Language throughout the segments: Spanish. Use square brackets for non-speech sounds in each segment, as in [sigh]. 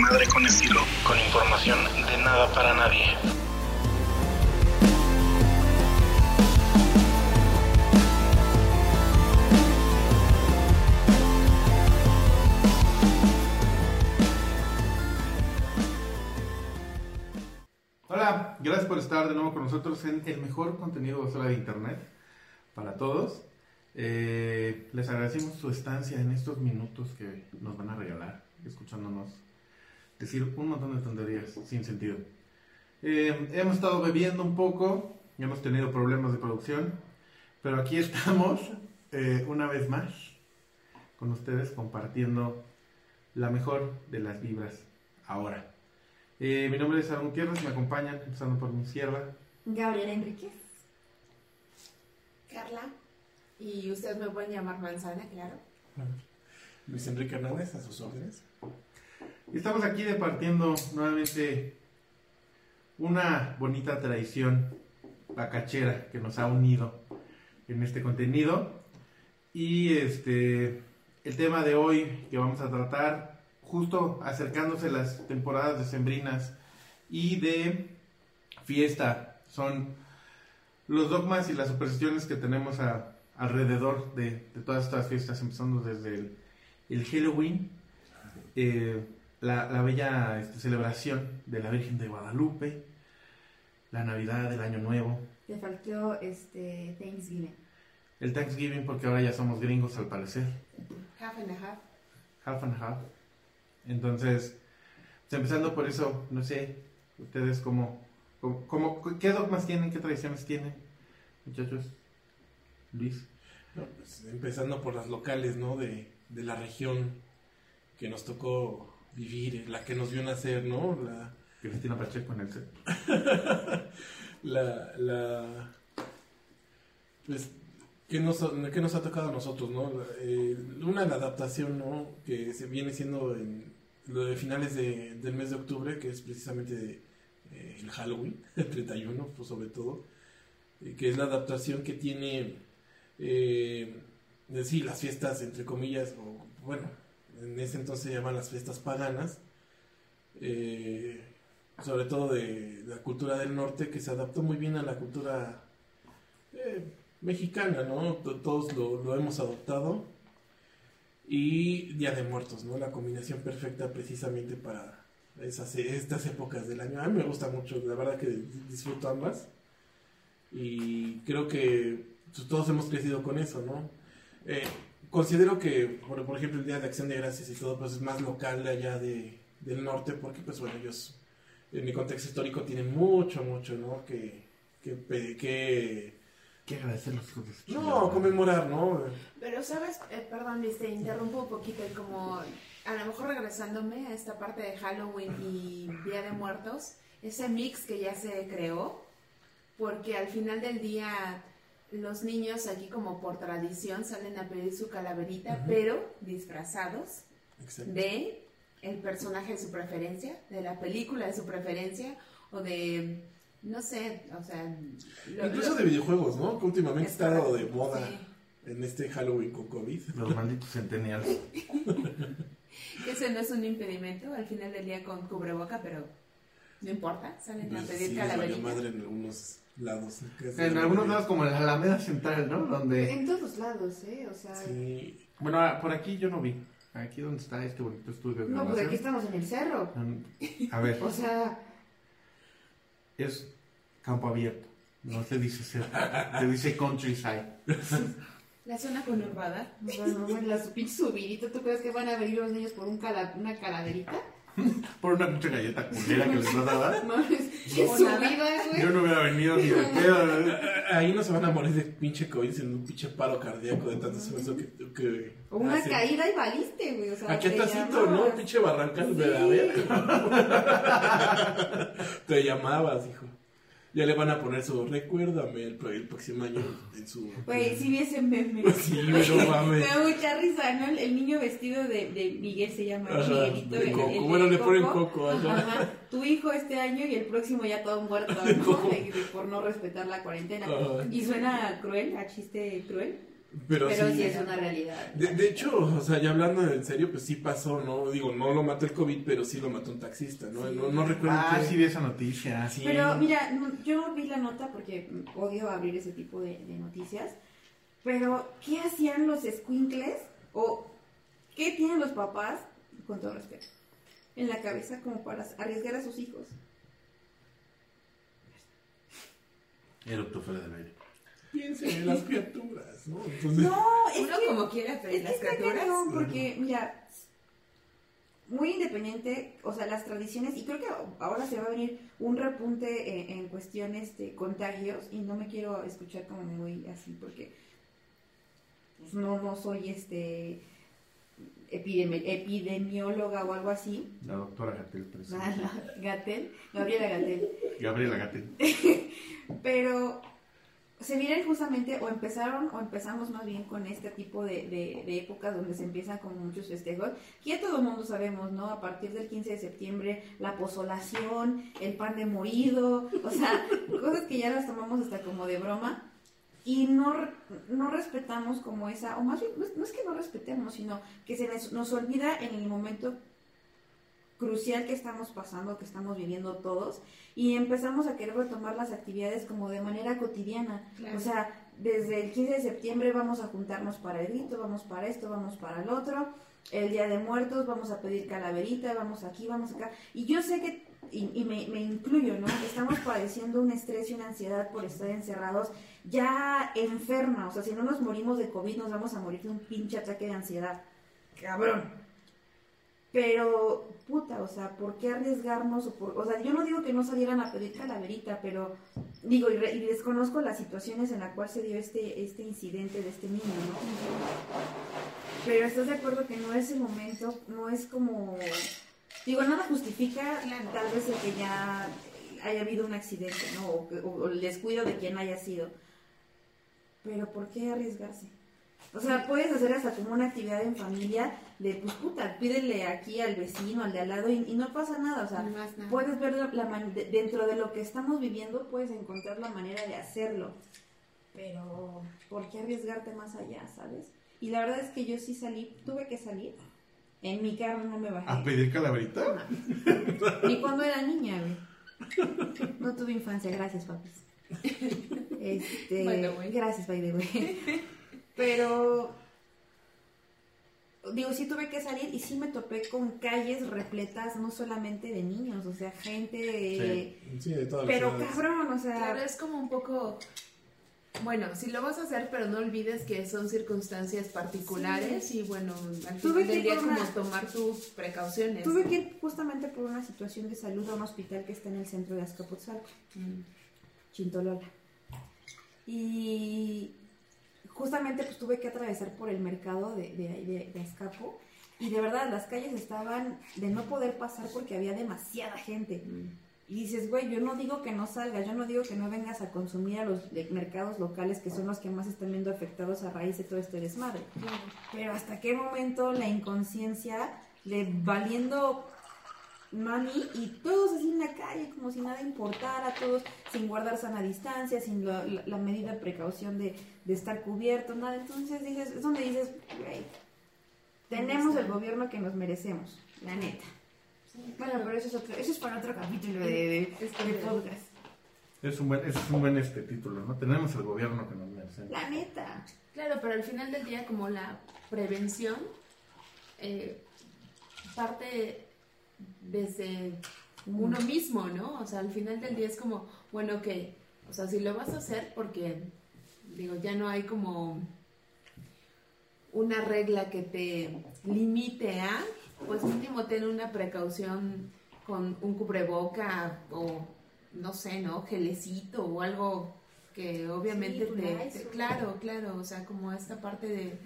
madre con estilo, con información de nada para nadie. Hola, gracias por estar de nuevo con nosotros en el mejor contenido basura de internet para todos. Eh, les agradecemos su estancia en estos minutos que nos van a regalar, escuchándonos decir un montón de tonterías sin sentido. Eh, hemos estado bebiendo un poco, hemos tenido problemas de producción, pero aquí [laughs] estamos eh, una vez más con ustedes compartiendo la mejor de las vibras ahora. Eh, mi nombre es Aaron Gutiérrez, me acompañan, empezando por mi sierva. Gabriela Enríquez. Carla. Y ustedes me pueden llamar manzana, claro. Luis Enrique Hernández, a sus órdenes. Estamos aquí departiendo nuevamente una bonita tradición bacachera que nos ha unido en este contenido. Y este el tema de hoy que vamos a tratar, justo acercándose las temporadas decembrinas y de fiesta, son los dogmas y las supersticiones que tenemos a- alrededor de, todas estas fiestas, empezando desde el, el Halloween, eh, la, la bella este, celebración de la Virgen de Guadalupe, la Navidad, el Año Nuevo, Te faltó este Thanksgiving. el Thanksgiving, porque ahora ya somos gringos al parecer, Half and a half. half and half. Entonces, pues, empezando por eso, no sé, ustedes cómo, cómo, cómo- qué dogmas tienen, qué tradiciones tienen, muchachos. Luis. No, pues, empezando por las locales, ¿no? De, de la región que nos tocó vivir, la que nos vio nacer, ¿no? La, Cristina Pacheco en el set. [laughs] la, la pues que nos, que nos ha tocado a nosotros, ¿no? Eh, una la adaptación, ¿no? Que se viene siendo en lo de finales de- del mes de octubre, que es precisamente de, eh, el Halloween, [laughs] el 31, pues sobre todo, eh, que es la adaptación que tiene, eh, de, sí, las fiestas, entre comillas, o bueno, en ese entonces se llaman las fiestas paganas, eh, sobre todo de la cultura del norte, que se adaptó muy bien a la cultura eh, mexicana, ¿no? Todos lo, hemos adoptado. Y Día de Muertos, ¿no? La combinación perfecta precisamente para esas, estas épocas del año. A mí me gusta mucho, la verdad que disfruto ambas. Y creo que pues, todos hemos crecido con eso, ¿no? Eh, considero que, por, por ejemplo, el Día de Acción de Gracias y todo, pues es más local de allá de, del norte, porque, pues bueno, ellos, en mi contexto histórico, tienen mucho, mucho, ¿no? Que, que, que Qué agradecer los hijos de su no, conmemorar, ¿no? Pero, ¿sabes? Eh, perdón, te interrumpo un poquito. y Como a lo mejor regresándome a esta parte de Halloween y Día de Muertos, ese mix que ya se creó, porque al final del día los niños aquí como por tradición salen a pedir su calaverita, pero disfrazados de el personaje de su preferencia, de la película de su preferencia o de, no sé, o sea... lo- Incluso lo- de videojuegos, ¿no? Que últimamente Es está de correcto, moda sí. en este Halloween con COVID. Los malditos centennials. Que [laughs] ese no es un impedimento al final del día con cubreboca, pero no importa, salen a Pues pedir sí, valió calaverita. madre en algunos lados. En la algunos lados como en la Alameda Central, ¿no? Donde... En todos lados, ¿eh? O sea. Sí. Bueno, ah, por aquí yo no vi. Aquí donde está este bonito estudio de No, pues aquí estamos en el cerro. A ver, [laughs] O sea, es campo abierto. No se dice cerro, se dice countryside. [laughs] La zona conurbada. no, no, las pinches subiditas, ¿tú crees que van a venir los niños por un cala- una calaverita? [laughs] Por una pinche galleta culera que les vas a dar. No, es O nada. Yo no hubiera venido ni de pedo. ¿eh? [laughs] Ahí no se van a morir de pinche COVID en un pinche paro cardíaco de tanto esfuerzo que. que O una hacen. caída y valiste, güey. O sea, Aquí te tacito, ¿no? Pinche barrancal de la verga. [laughs] Te llamabas, hijo. Ya le van a poner su recuérdame el, el próximo año en su. Güey, si vi ese meme. [laughs] Sí, no mames. Me da mucha risa, ¿no? El, niño vestido de, de Miguel se llama Ajá, Miguelito. de Coco. el Bueno, le ponen Coco, ajá. Ajá. Tu hijo este año y el próximo ya todo muerto, [laughs] por no respetar la cuarentena. Ajá. Y suena cruel, a chiste cruel. Pero, Pero sí. sí es una realidad. De, de hecho, o sea, ya hablando en serio, pues sí pasó, ¿no? Digo, no lo mató el COVID, pero sí lo mató un taxista, ¿no? No, no recuerdo Ah, qué- sí vi esa noticia. Sí. Pero mira, no- yo vi la nota porque odio abrir ese tipo de, de noticias. Pero, ¿qué hacían los squinkles? ¿O qué tienen los papás, con todo respeto, en la cabeza como para arriesgar a sus hijos? Eructo fuera del aire. Piensen en las criaturas, ¿no? Entonces, No, es Uno que, como quiera, pero es que las está criaturas. cañón, porque, mira, muy independiente, o sea, las tradiciones, y creo que ahora se va a venir un repunte en, en cuestiones de contagios, y no me quiero escuchar como muy así, porque pues, no, no soy este epidemi- epidemióloga o algo así. La doctora Gatel, presente. [laughs] Gatel, Gabriela Gatel. Gabriela Gatel. [laughs] Pero se vienen justamente, o empezaron, o empezamos más bien con este tipo de, de, de épocas donde se empiezan con muchos festejos, que ya todo el mundo sabemos, ¿no? A partir del 15 de septiembre, la posolación, el pan de morido, o sea, [laughs] cosas que ya las tomamos hasta como de broma. Y no, no respetamos como esa, o más bien, no es, no es que no respetemos, sino que se nos, nos olvida en el momento crucial que estamos pasando, que estamos viviendo todos, y empezamos a querer retomar las actividades como de manera cotidiana. Claro. O sea, desde el 15 de septiembre vamos a juntarnos para el grito, vamos para esto, vamos para el otro. El Día de Muertos vamos a pedir calaverita, vamos aquí, vamos acá. Y yo sé que, y, y me, me incluyo, ¿no? Estamos padeciendo un estrés y una ansiedad por estar encerrados ya enferma. O sea, si no nos morimos de COVID, nos vamos a morir de un pinche ataque de ansiedad. Cabrón. Pero, puta, o sea, ¿por qué arriesgarnos? O, por, o sea, yo no digo que no salieran a pedir calaverita, pero digo, y, re- y desconozco las situaciones en las cuales se dio este, este incidente de este niño, ¿no? Pero estás de acuerdo que no es el momento, no es como... Digo, nada justifica tal vez el que ya haya habido un accidente, ¿no? O, que- o el descuido de quien haya sido. Pero ¿por qué arriesgarse? O sea, puedes hacer hasta como una actividad en familia de, pues puta, pídele aquí al vecino, al de al lado y, y no pasa nada. O sea, No nada. puedes ver la, man- de- dentro de lo que estamos viviendo, puedes encontrar la manera de hacerlo. Pero, ¿por qué arriesgarte más allá, sabes? Y la verdad es que yo sí salí, tuve que salir. En mi carro no me bajé. ¿A pedir calaverita? [laughs] Ni cuando era niña, güey. No tuve infancia, gracias, papis. [laughs] Este, the way. gracias, by the way. Pero, digo, sí tuve que salir y sí me topé con calles repletas, no solamente de niños, o sea, gente de... sí, de todas Pero las cabrón, o sea... Claro, es como un poco. Bueno, si lo vas a hacer, pero no olvides que son circunstancias particulares y bueno, al Tuve final que del día como tomar tus precauciones. Tuve que ir justamente por una situación de salud a un hospital que está en el centro de Azcapotzalco. Mm. Chintolola. Y justamente pues tuve que atravesar por el mercado de, de, de- de Azcapo y de verdad las calles estaban de no poder pasar porque había demasiada gente. Y dices, güey, yo no digo que no salgas, yo no digo que no vengas a consumir a los de- mercados locales que son los que más están viendo afectados a raíz de todo este desmadre. Pero hasta qué momento la inconsciencia de valiendo mami y todos así en la calle como si nada importara, todos sin guardar sana distancia, sin la, la- la medida de precaución de, de estar cubierto, nada. Entonces dices, es donde dices, güey, tenemos el gobierno que nos merecemos, la neta. Bueno, pero eso es, otro, eso es para otro capítulo de, de, podcast. Es un buen, ese es un buen este título, ¿no? Tenemos el gobierno que nos merece. La neta. Claro, pero al final del día, como la prevención eh, parte desde uno mismo, ¿no? O sea, al final del día es como, bueno, ok, o sea, si lo vas a hacer porque, digo, ya no hay como una regla que te limite a, pues mínimo ten una precaución con un cubreboca o, no sé, ¿no? Gelecito o algo que obviamente Sí, te, Claro, claro, o sea, como esta parte de,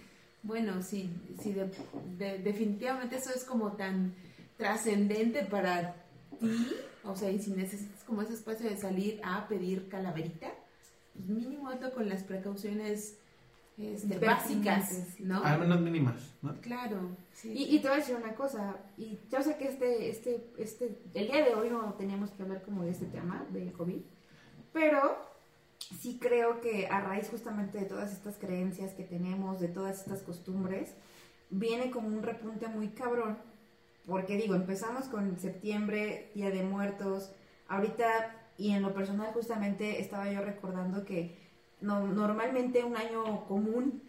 bueno, si, si de- de- definitivamente eso es como tan trascendente para ti, o sea, y si necesitas como ese espacio de salir a pedir calaverita, pues mínimo hazlo con las precauciones este, básicas. ¿no? Al menos mínimas, ¿no? Claro, sí. Y, y te voy a decir una cosa, y yo sé que este, este, este, el día de hoy no teníamos que hablar como de este tema del COVID, pero sí creo que a raíz justamente de todas estas creencias que tenemos, de todas estas costumbres, viene como un repunte muy cabrón. Porque digo, empezamos con septiembre, Día de Muertos, ahorita, y en lo personal justamente estaba yo recordando que no, normalmente un año común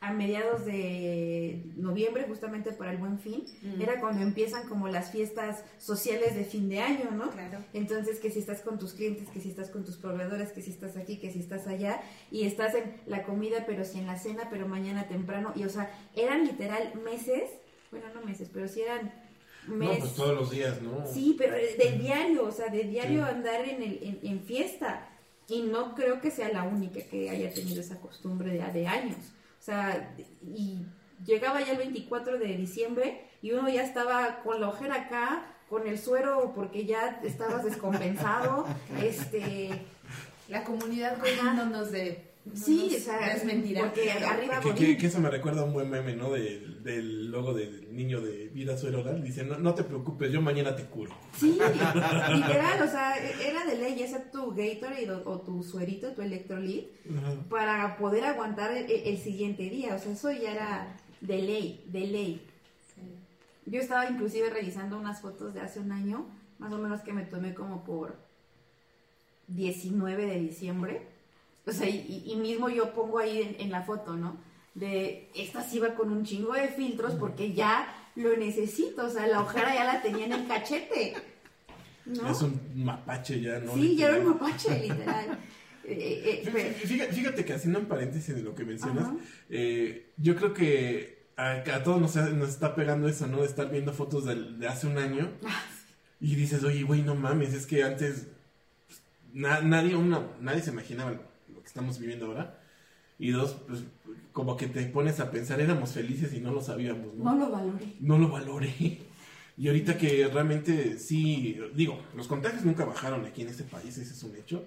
a mediados de noviembre, justamente para el buen fin, Mm. era cuando empiezan como las fiestas sociales de fin de año, ¿no? Claro. Entonces, que si estás con tus clientes, que si estás con tus proveedores, que si estás aquí, que si estás allá, y estás en la comida, pero si en la cena, pero mañana temprano, y o sea, eran literal meses, bueno, no meses, pero sí eran No, pues todos los días, ¿no? Sí, pero de diario, o sea, de diario Sí. andar en, el, en, en fiesta. Y no creo que sea la única que haya tenido esa costumbre de, de años. O sea, y llegaba ya el 24 de diciembre y uno ya estaba con la ojera acá, con el suero porque ya estabas descompensado. [laughs] este, La comunidad cuidándonos de. No sí, o sea, desmentirá. porque arriba Que, que- que eso me recuerda a un buen meme, ¿no? Del, del logo del niño de vida suero oral. Dice, no, no te preocupes, yo mañana te curo. Sí, literal, o sea, era de ley, ya sea tu Gatorade o, o tu suerito, tu Electrolit, para poder aguantar el, el siguiente día. O sea, eso ya era de ley, de ley. Yo estaba inclusive revisando unas fotos de hace un año, más o menos que me tomé como por 19 de diciembre. O sea, y, y mismo yo pongo ahí en, en la foto, ¿no? De esta sí iba con un chingo de filtros porque ya lo necesito. O sea, la ojera ya la tenía en el cachete. ¿no? Es un mapache ya, ¿no? Sí, ya era un Literal. mapache, literal. [laughs] Eh, eh, pero- fí- Fíjate, fíjate que haciendo un paréntesis de lo que mencionas, eh, yo creo que a, a todos nos, nos está pegando eso, ¿no? De estar viendo fotos de, hace un año Ah, y dices, oye, güey, no mames, es que antes pues, na- nadie, uno, nadie se imaginaba estamos viviendo ahora. Y dos, pues como que te pones a pensar, éramos felices y no lo sabíamos, ¿no? no lo valoré. no lo valoré. [laughs] Y ahorita que realmente sí, digo, los contagios nunca bajaron aquí en este país, ese es un hecho.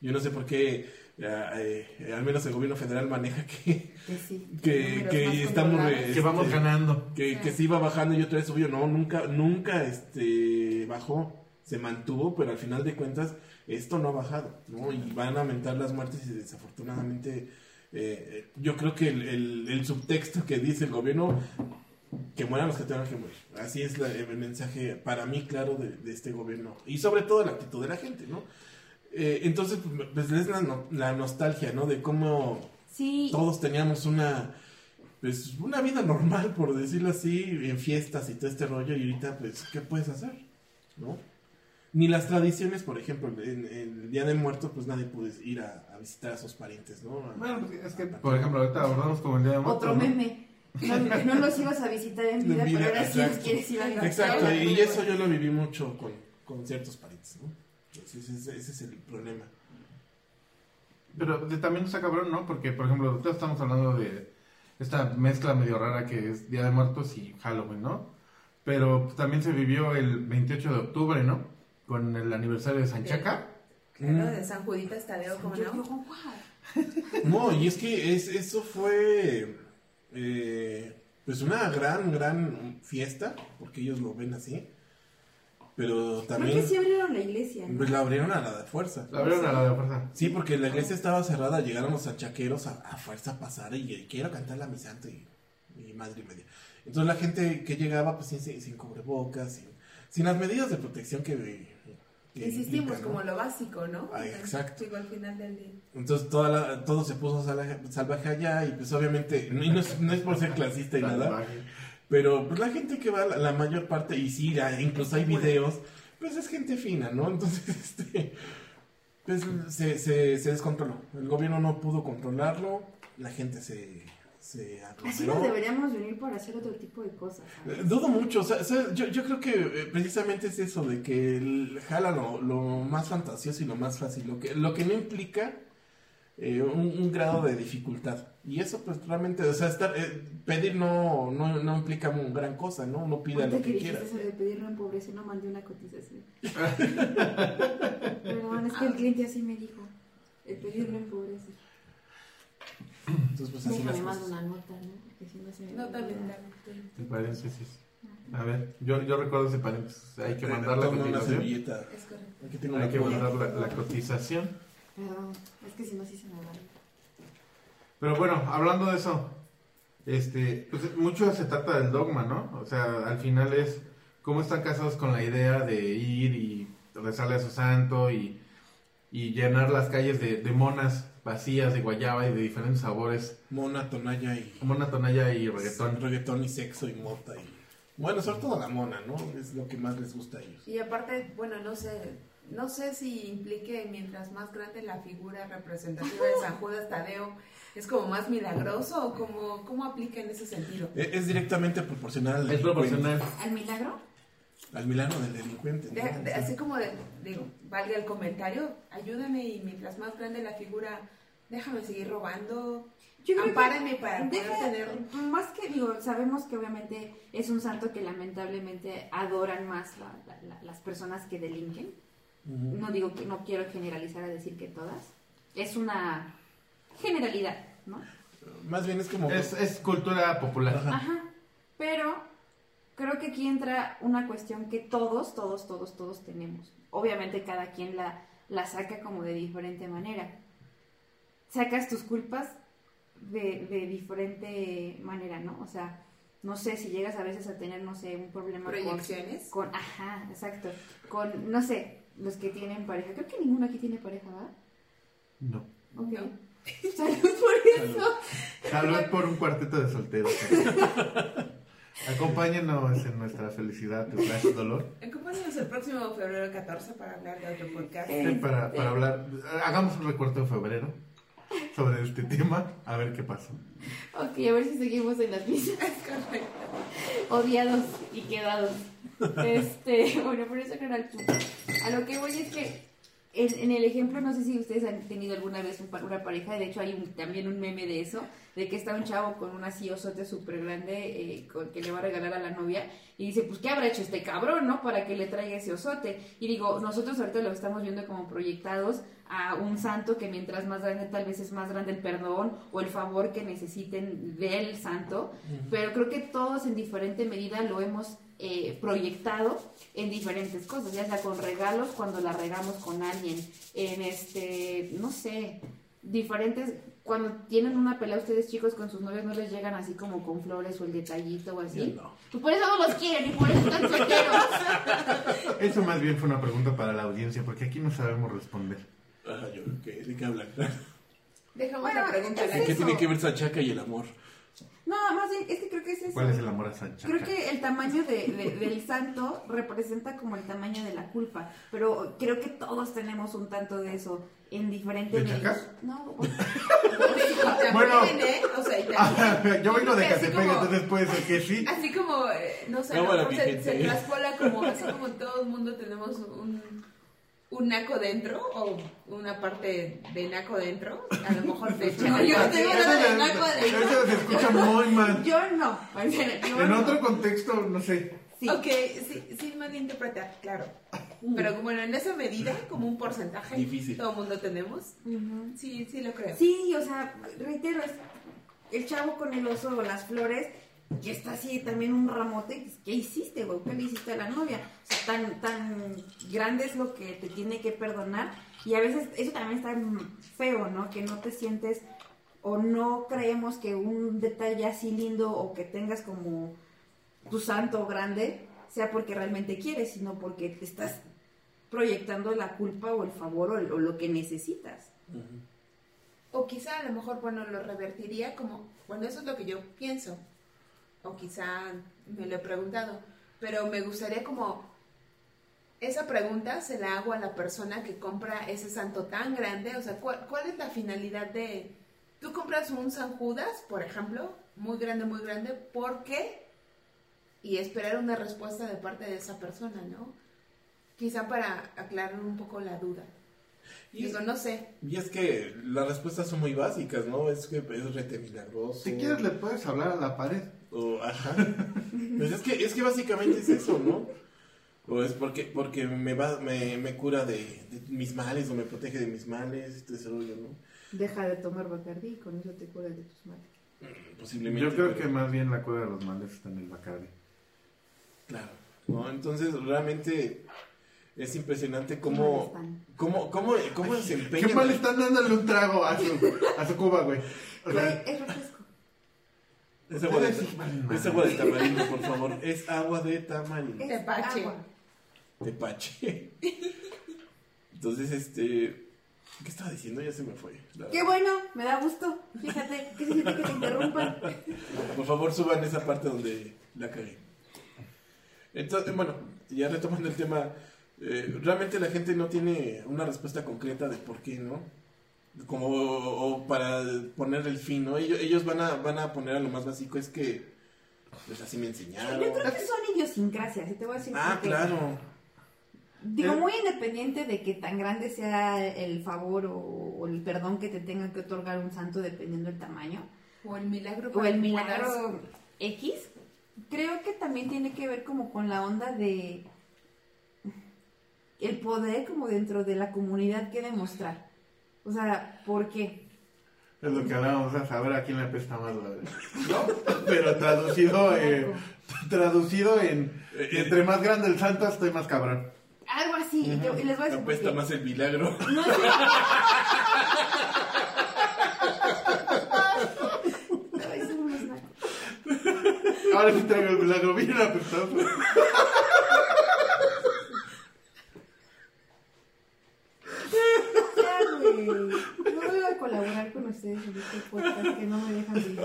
Yo no sé por qué, eh, eh, al menos el gobierno federal maneja que, Que sí. [laughs] que, que estamos... eh, Que vamos este, ganando. Que, que sí iba bajando y otra vez subió. No, nunca, nunca este, bajó, se mantuvo, pero al final de cuentas esto no ha bajado, ¿no? Y van a aumentar las muertes y desafortunadamente eh, yo creo que el, el- el subtexto que dice el gobierno, que mueran los que tengan que morir. Así es la- el mensaje para mí claro de, de este gobierno. Y sobre todo la actitud de la gente, ¿no? Eh, entonces, pues es la, no- la nostalgia, ¿no? De cómo Sí, todos teníamos una pues una vida normal por decirlo así en fiestas y todo este rollo y ahorita pues qué puedes hacer no ni las tradiciones por ejemplo en, en el día de muertos pues nadie puede ir a, a visitar a sus parientes no Bueno, es que, por ejemplo, ahorita abordamos como el día de muertos, otro ¿no? meme. No, no los ibas a visitar en vida, pero ahora sí los exacto. quieres ir a visitar. exacto y eso yo lo viví mucho con, con ciertos parientes no Entonces, ese, ese es el problema Pero de- también está cabrón, ¿no? Porque, por ejemplo, ahorita estamos hablando de esta mezcla medio rara que es Día de Muertos y Halloween, ¿no? Pero pues, también se vivió el 28 de octubre, ¿no? Con el aniversario de Sanchaca. Claro, de San Juditas Tadeo, ¿cómo Yo digo, no? No, y es que es, eso fue eh, pues una gran, gran fiesta, porque ellos lo ven así, pero ¿Por también qué sí abrieron la iglesia? no? pues, la abrieron a la de fuerza. La abrieron a la de fuerza. Sí, porque la iglesia estaba cerrada, llegaron los sanchaqueros a, a fuerza a pasar y, y quiero cantar la misa y, y madre y media. Entonces la gente que llegaba pues sin, sin, sin cubrebocas, sin, sin las medidas de protección que... Insistimos como lo básico, ¿no? Ah, exacto. Digo, al final del día. Entonces toda la- todo se puso salvaje, salvaje allá y pues obviamente, no, [laughs] y no es, no es por ser clasista y nada, pero pues la gente que va, la, la mayor parte, y sí, ya incluso hay videos, pues es gente fina, ¿no? Entonces, [laughs] este, pues se, se, se descontroló. El gobierno no pudo controlarlo, la gente se, se Así nos deberíamos venir para hacer otro tipo de cosas. Eh, ¿sabes? Dudo mucho, o sea, o sea, yo, yo creo que eh, precisamente es eso, de que el- jala lo, lo más fantasioso y lo más fácil, lo que, lo que no implica eh, un, un grado de dificultad. Y eso pues realmente, o sea, estar, eh, pedir no, no, no implica un gran cosa, ¿no? Uno pide Ahorita lo que dijiste quiera. eso de pedirlo en pobreza, no mandé una cotización. [laughs] Perdón, es que el cliente así me dijo. El pedirlo en pobreza. Entonces pues así Déjame cosas. una nota, ¿no? Porque si no se me No, El paréntesis. A ver, yo, yo recuerdo ese paréntesis. Hay que mandar la toma una cotización. servilleta. Es correcto. Aquí tengo una Hay que mandar la, la cotización. Perdón, es que si no, sí se me va. Pero bueno, hablando de eso, este, pues mucho se trata del dogma, ¿no? O sea, al final es cómo están casados con la idea de ir y rezarle a su santo y, y llenar las calles de, de monas vacías de guayaba y de diferentes sabores, Mona, tonalla y... mona tonalla y reggaetón. Reggaetón y sexo y mota y... Bueno, sobre todo la mona, ¿no? Es lo que más les gusta a ellos. Y aparte, bueno, no sé, no sé si implique mientras más grande la figura representativa de San Judas Tadeo, es como más milagroso o como, cómo aplica en ese sentido. E- Es directamente proporcional al Es delincuente. proporcional. ¿Al milagro? Al milano del delincuente. ¿no? De- de- Sí. así como, de- digo, valga el comentario, ayúdame y mientras más grande la figura, déjame seguir robando, Yo creo que para poder Deja, tener... más que digo, sabemos que obviamente es un santo que lamentablemente adoran más la- la- la- las personas que delinquen. No digo que no quiero generalizar a decir que todas. Es una generalidad, ¿no? Más bien es como... Es, es cultura popular. Ajá. Ajá. Pero creo que aquí entra una cuestión que todos, todos, todos, todos tenemos. Obviamente cada quien la, la saca como de diferente manera. Sacas tus culpas de, de diferente manera, ¿no? O sea, no sé si llegas a veces a tener, no sé, un problema con, Proyecciones. con, ajá, exacto, con, no sé, los que tienen pareja. Creo que ninguno aquí tiene pareja, ¿verdad? No. Ok. No. [laughs] Salud por eso. Salud por un cuarteto de solteros. [laughs] Acompáñenos en nuestra felicidad, tu flash dolor. Acompáñanos el próximo febrero 14 para hablar de otro podcast. Sí, para, para hablar, hagamos un recuerdo en febrero [laughs] sobre este tema, a ver qué pasó. Ok, a ver si seguimos en las mismas. Correcto. odiados y quedados. Este, [laughs] bueno, por eso no era el punto. A lo que voy es que en, en el ejemplo, no sé si ustedes han tenido alguna vez un una pareja, de hecho hay un- también un meme de eso, de que está un chavo con un así osote súper grande eh, con- que le va a regalar a la novia y dice, pues, ¿qué habrá hecho este cabrón, no? Para que le traiga ese osote. Y digo, nosotros ahorita lo estamos viendo como proyectados a un santo que mientras más grande tal vez es más grande el perdón o el favor que necesiten del santo, pero creo que todos en diferente medida lo hemos eh, proyectado en diferentes cosas, ya sea con regalos cuando la regamos con alguien, en este, no sé, diferentes, cuando tienen una pelea ustedes chicos con sus novios no les llegan así como con flores o el detallito o así. No. Pues por eso no los quieren y por eso están solteros. Eso más bien fue una pregunta para la audiencia, porque aquí no sabemos responder. Ajá, yo, ¿qué? ¿De qué hablan? Dejamos Bueno, la pregunta al es ¿De aire. qué tiene que ver Sachaca y el amor? No, más bien, es que creo que es eso. ¿Cuál es el amor a Sancha? Creo que el tamaño de- de- del santo representa como el tamaño de la culpa, pero creo que todos tenemos un tanto de eso en diferentes ¿De chacas? No, [laughs] bueno, También. ¿eh? O sea, y también- Yo vengo de Así Catepec, entonces puede ser que sí. Así como, eh, no sé, No, bueno, se, se traspola como, así como todo el mundo tenemos un, un naco dentro o una parte de naco dentro, a lo mejor [laughs] de No, yo tengo nada de se- naco adentro. Eso se escucha muy mal. yo no. o sea, yo En no. otro contexto, no sé. Sí. Ok, sí, sí, malinterpretar, claro. Pero como en esa medida, como un porcentaje, Difícil. todo el mundo tenemos, Ujú. sí, sí lo creo. Sí, o sea, reitero, es el chavo con el oso o las flores, que está así también un ramote, pues, ¿qué hiciste, güey? ¿Qué le hiciste a la novia? O sea, tan, tan grande es lo que te tiene que perdonar. Y a veces eso también está feo, ¿no? Que no te sientes o no creemos que un detalle así lindo o que tengas como tu santo grande sea porque realmente quieres, sino porque te estás proyectando la culpa o el favor o, el- o lo que necesitas. O quizá a lo mejor, bueno, lo revertiría como, bueno, eso es lo que yo pienso. O quizá me lo he preguntado. Pero me gustaría como, esa pregunta se la hago a la persona que compra ese santo tan grande. O sea, ¿cuál, cuál es la finalidad de... Tú compras un San Judas, por ejemplo, muy grande, muy grande, ¿por qué? Y esperar una respuesta de parte de esa persona, ¿no? Quizá para aclarar un poco la duda. Y Digo, no sé. y es que las respuestas son muy básicas, ¿no? Es que es rete milagroso. Si quieres, le puedes hablar a la pared. O, ajá. Pues es que, es que básicamente es eso, ¿no? O es porque, porque me, va, me, me cura de, de mis males o me protege de mis males, este ese rollo, ¿no? Deja de tomar Bacardi y con eso te curas de tus males. Posiblemente. Yo creo pero- que más bien la cura de los males está en el Bacardi. Claro, ¿no? Entonces realmente es impresionante cómo, están. cómo, cómo, cómo se. Qué mal están dándole un trago a su, a su cuba, güey. O Güey, sea, es refresco. Es agua, de, es agua de tamarindo, por favor. [laughs] Es agua de tamarindo. Es Tepache. agua. Tepache. [laughs] Entonces, este. ¿Qué estaba diciendo? Ya se me fue. la- Qué bueno, me da gusto. Fíjate, ¿qué se siente que te interrumpan? [laughs] Por favor, suban esa parte donde la cagué. Entonces, bueno, ya retomando el tema, eh, realmente la gente no tiene una respuesta concreta de por qué, ¿no? Como o para poner el fin, ¿no? Ellos, ellos van, a, van a poner a lo más básico, es que pues así me enseñaron. Yo creo que son idiosincrasias, y te voy a decir Ah, claro. Digo, Eh. muy independiente de que tan grande sea el favor o, o el perdón que te tenga que otorgar un santo dependiendo del tamaño, O el milagro. o el milagro X, creo que también tiene que ver como con la onda de el poder como dentro de la comunidad que demostrar. O sea, ¿por qué? es lo que hablábamos a saber a quién le apesta más, güey. ¿No? [laughs] Pero traducido, eh, traducido en entre más grande el santo, estoy más cabrón. Algo así, y, te- y les voy a decir por Apesta qué. más el milagro. No sé. [laughs] [laughs] Ay. Ahora sí traigo el milagro bien apestado. Ya, güey. No voy a colaborar con ustedes en este podcast que no me dejan vivir.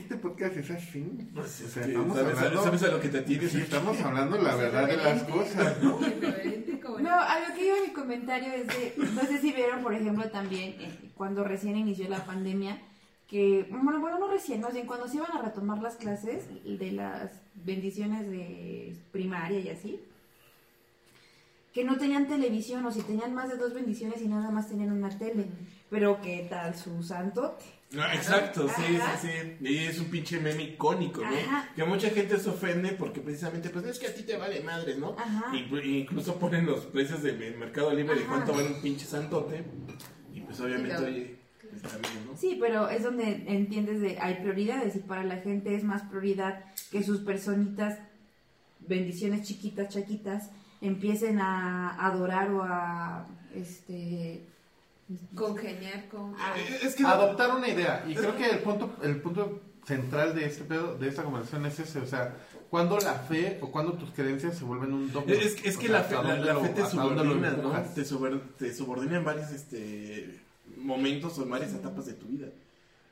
Este podcast es así. Pues, O sea, estamos ¿sabes, hablando- sabes a lo que te tienes? Sí, estamos hablando la verdad de las cosas, ¿no? No, a lo que iba mi comentario es de, no sé si vieron, por ejemplo, también eh, cuando recién inició la pandemia, que, bueno, bueno, no recién, más bien cuando se iban a retomar las clases de las bendiciones de primaria y así, que no tenían televisión o si tenían más de dos bendiciones y nada más tenían una tele, pero que tal su santo Ah, exacto, sí, Ajá. sí, sí. Y es un pinche meme icónico, ¿no? Ajá. Que mucha gente se ofende porque precisamente, pues es que a ti te vale madre, ¿no? Ajá. Inclu- incluso ponen los precios del Mercado Libre de cuánto vale un pinche santote. Y pues obviamente, Y lo- oye, pues, también, ¿no? Sí, pero es donde entiendes de hay prioridades y para la gente es más prioridad que sus personitas, bendiciones chiquitas, chaquitas, empiecen a adorar o a este Congeniar con. Ah. Eh, Es que Adoptar una idea. Y creo que el punto, el punto central de este pedo, de esta conversación es ese, o sea, cuando la fe o cuando tus creencias se vuelven un dogma. Es, es O que sea, la fe, ¿hasta la, dónde la lo- fe te subordina, te subordina en varios este, momentos o en varias etapas de tu vida.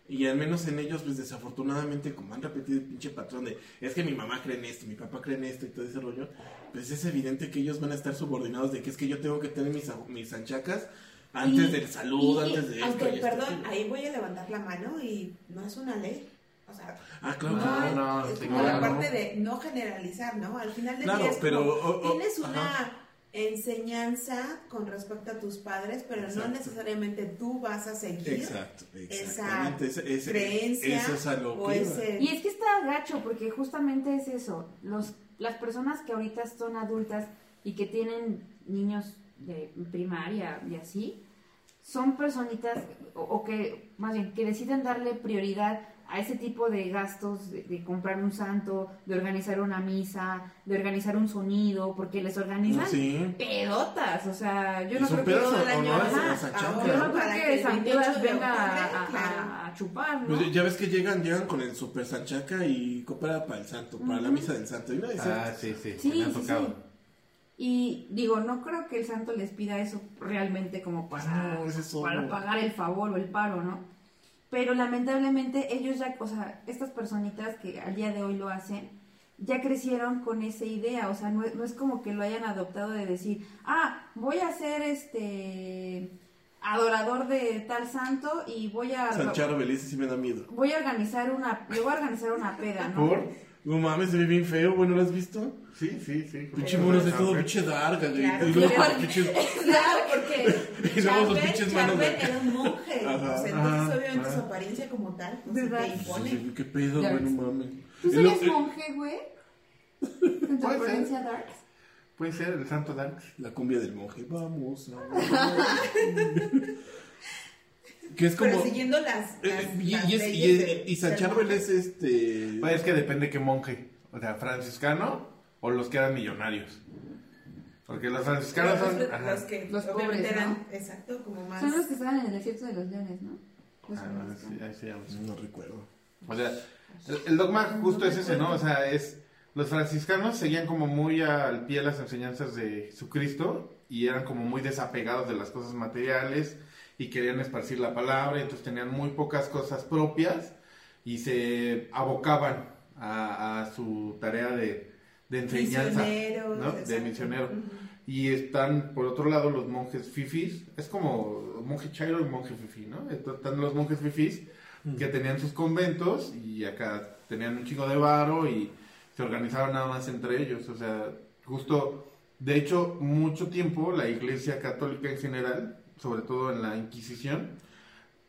Y al menos en ellos, pues desafortunadamente, como han repetido el pinche patrón de es que mi mamá cree en esto, mi papá cree en esto y todo ese rollo, pues es evidente que ellos van a estar subordinados de que es que yo tengo que tener mis, mis anchacas antes Y- del saludo, y- antes de esto. Aunque, esto, perdón, ahí voy a levantar la mano y no es una ley. O sea, Ah, claro. no, no, no, es sí, como claro. la parte de no generalizar, ¿no? Al final del Claro, día es pero, como, o- o- tienes una ajá. enseñanza con respecto a tus padres, pero Exacto. no necesariamente tú vas a seguir Exacto, exactamente. Ese- ese- creencia eso es a lo o ese... y es que está gacho porque justamente es eso, los las personas que ahorita son adultas y que tienen niños de primaria y así son personitas o, que más bien que deciden darle prioridad a ese tipo de gastos de, de comprar un santo, de organizar una misa, de organizar un sonido, porque les organizan Sí. pedotas, o sea, yo no creo que todo el año, yo no creo que que el San 28 Judas de venga a, octubre, a- claro. a chupar, ¿no? Pues ya ves que llegan, llegan con el super sanchaca y coopera para el santo, para la misa del santo. Y Ah, sí, sí, Sí, me ha sí, tocado. sí. Y digo, no creo que el santo les pida eso realmente como para, No, es eso. para pagar el favor o el paro, ¿no? Pero lamentablemente ellos ya, o sea, estas personitas que al día de hoy lo hacen, ya crecieron con esa idea, o sea, no, es- no es como que lo hayan adoptado de decir, ah, voy a ser este adorador de tal santo y voy a Sancharo Belice sí me da miedo. voy a organizar una, yo voy a organizar una peda, ¿no? [laughs] ¿Por? No mames, se ve bien feo, güey, ¿no lo has visto? Sí, sí, sí. Pinche monos de todo, pinche darga, güey. Claro, y luego claro. pinches... [laughs] Claro, porque [laughs] Y luego sus Charbel, pinches manos era un monje, Ajá. sea, entonces Ajá, obviamente ajá. su apariencia como tal, pues, ¿Verdad? te impone. Sí, ¿Qué pedo, güey? No mames. ¿Tú serías eh, monje, güey? [laughs] ¿En tu apariencia darks? Puede ser el santo Darks. La cumbia del monje. Vamos a... que es como... Pero siguiendo las, Eh, las, y, las y, es, y, es- y San Charbel es este... Pues es que depende qué monje. O sea, franciscano o los que eran millonarios. Porque los franciscanos Los, son... los ajá. que Los pobres, eran, ¿no? exacto, como más. Son los que estaban en el desierto de los leones, ¿no? Los Ah, bueno, franciscanos. sí, ahí se llama así. No recuerdo. O sea, el, el dogma justo es ese, ¿no? O sea, es... Los franciscanos seguían como muy al pie las enseñanzas de Jesucristo y eran como muy desapegados de las cosas materiales y querían esparcir la palabra, y entonces tenían muy pocas cosas propias y se abocaban a, a su tarea de, de enseñanza, Misioneros, ¿no? De misionero. Y están, por otro lado, los monjes fifis. Es como monje chairo y monje fifi, ¿no? Entonces, están los monjes fifis que tenían sus conventos y acá tenían un chingo de varo y se organizaban nada más entre ellos. O sea, justo, de hecho, mucho tiempo la iglesia católica en general, sobre todo en la Inquisición,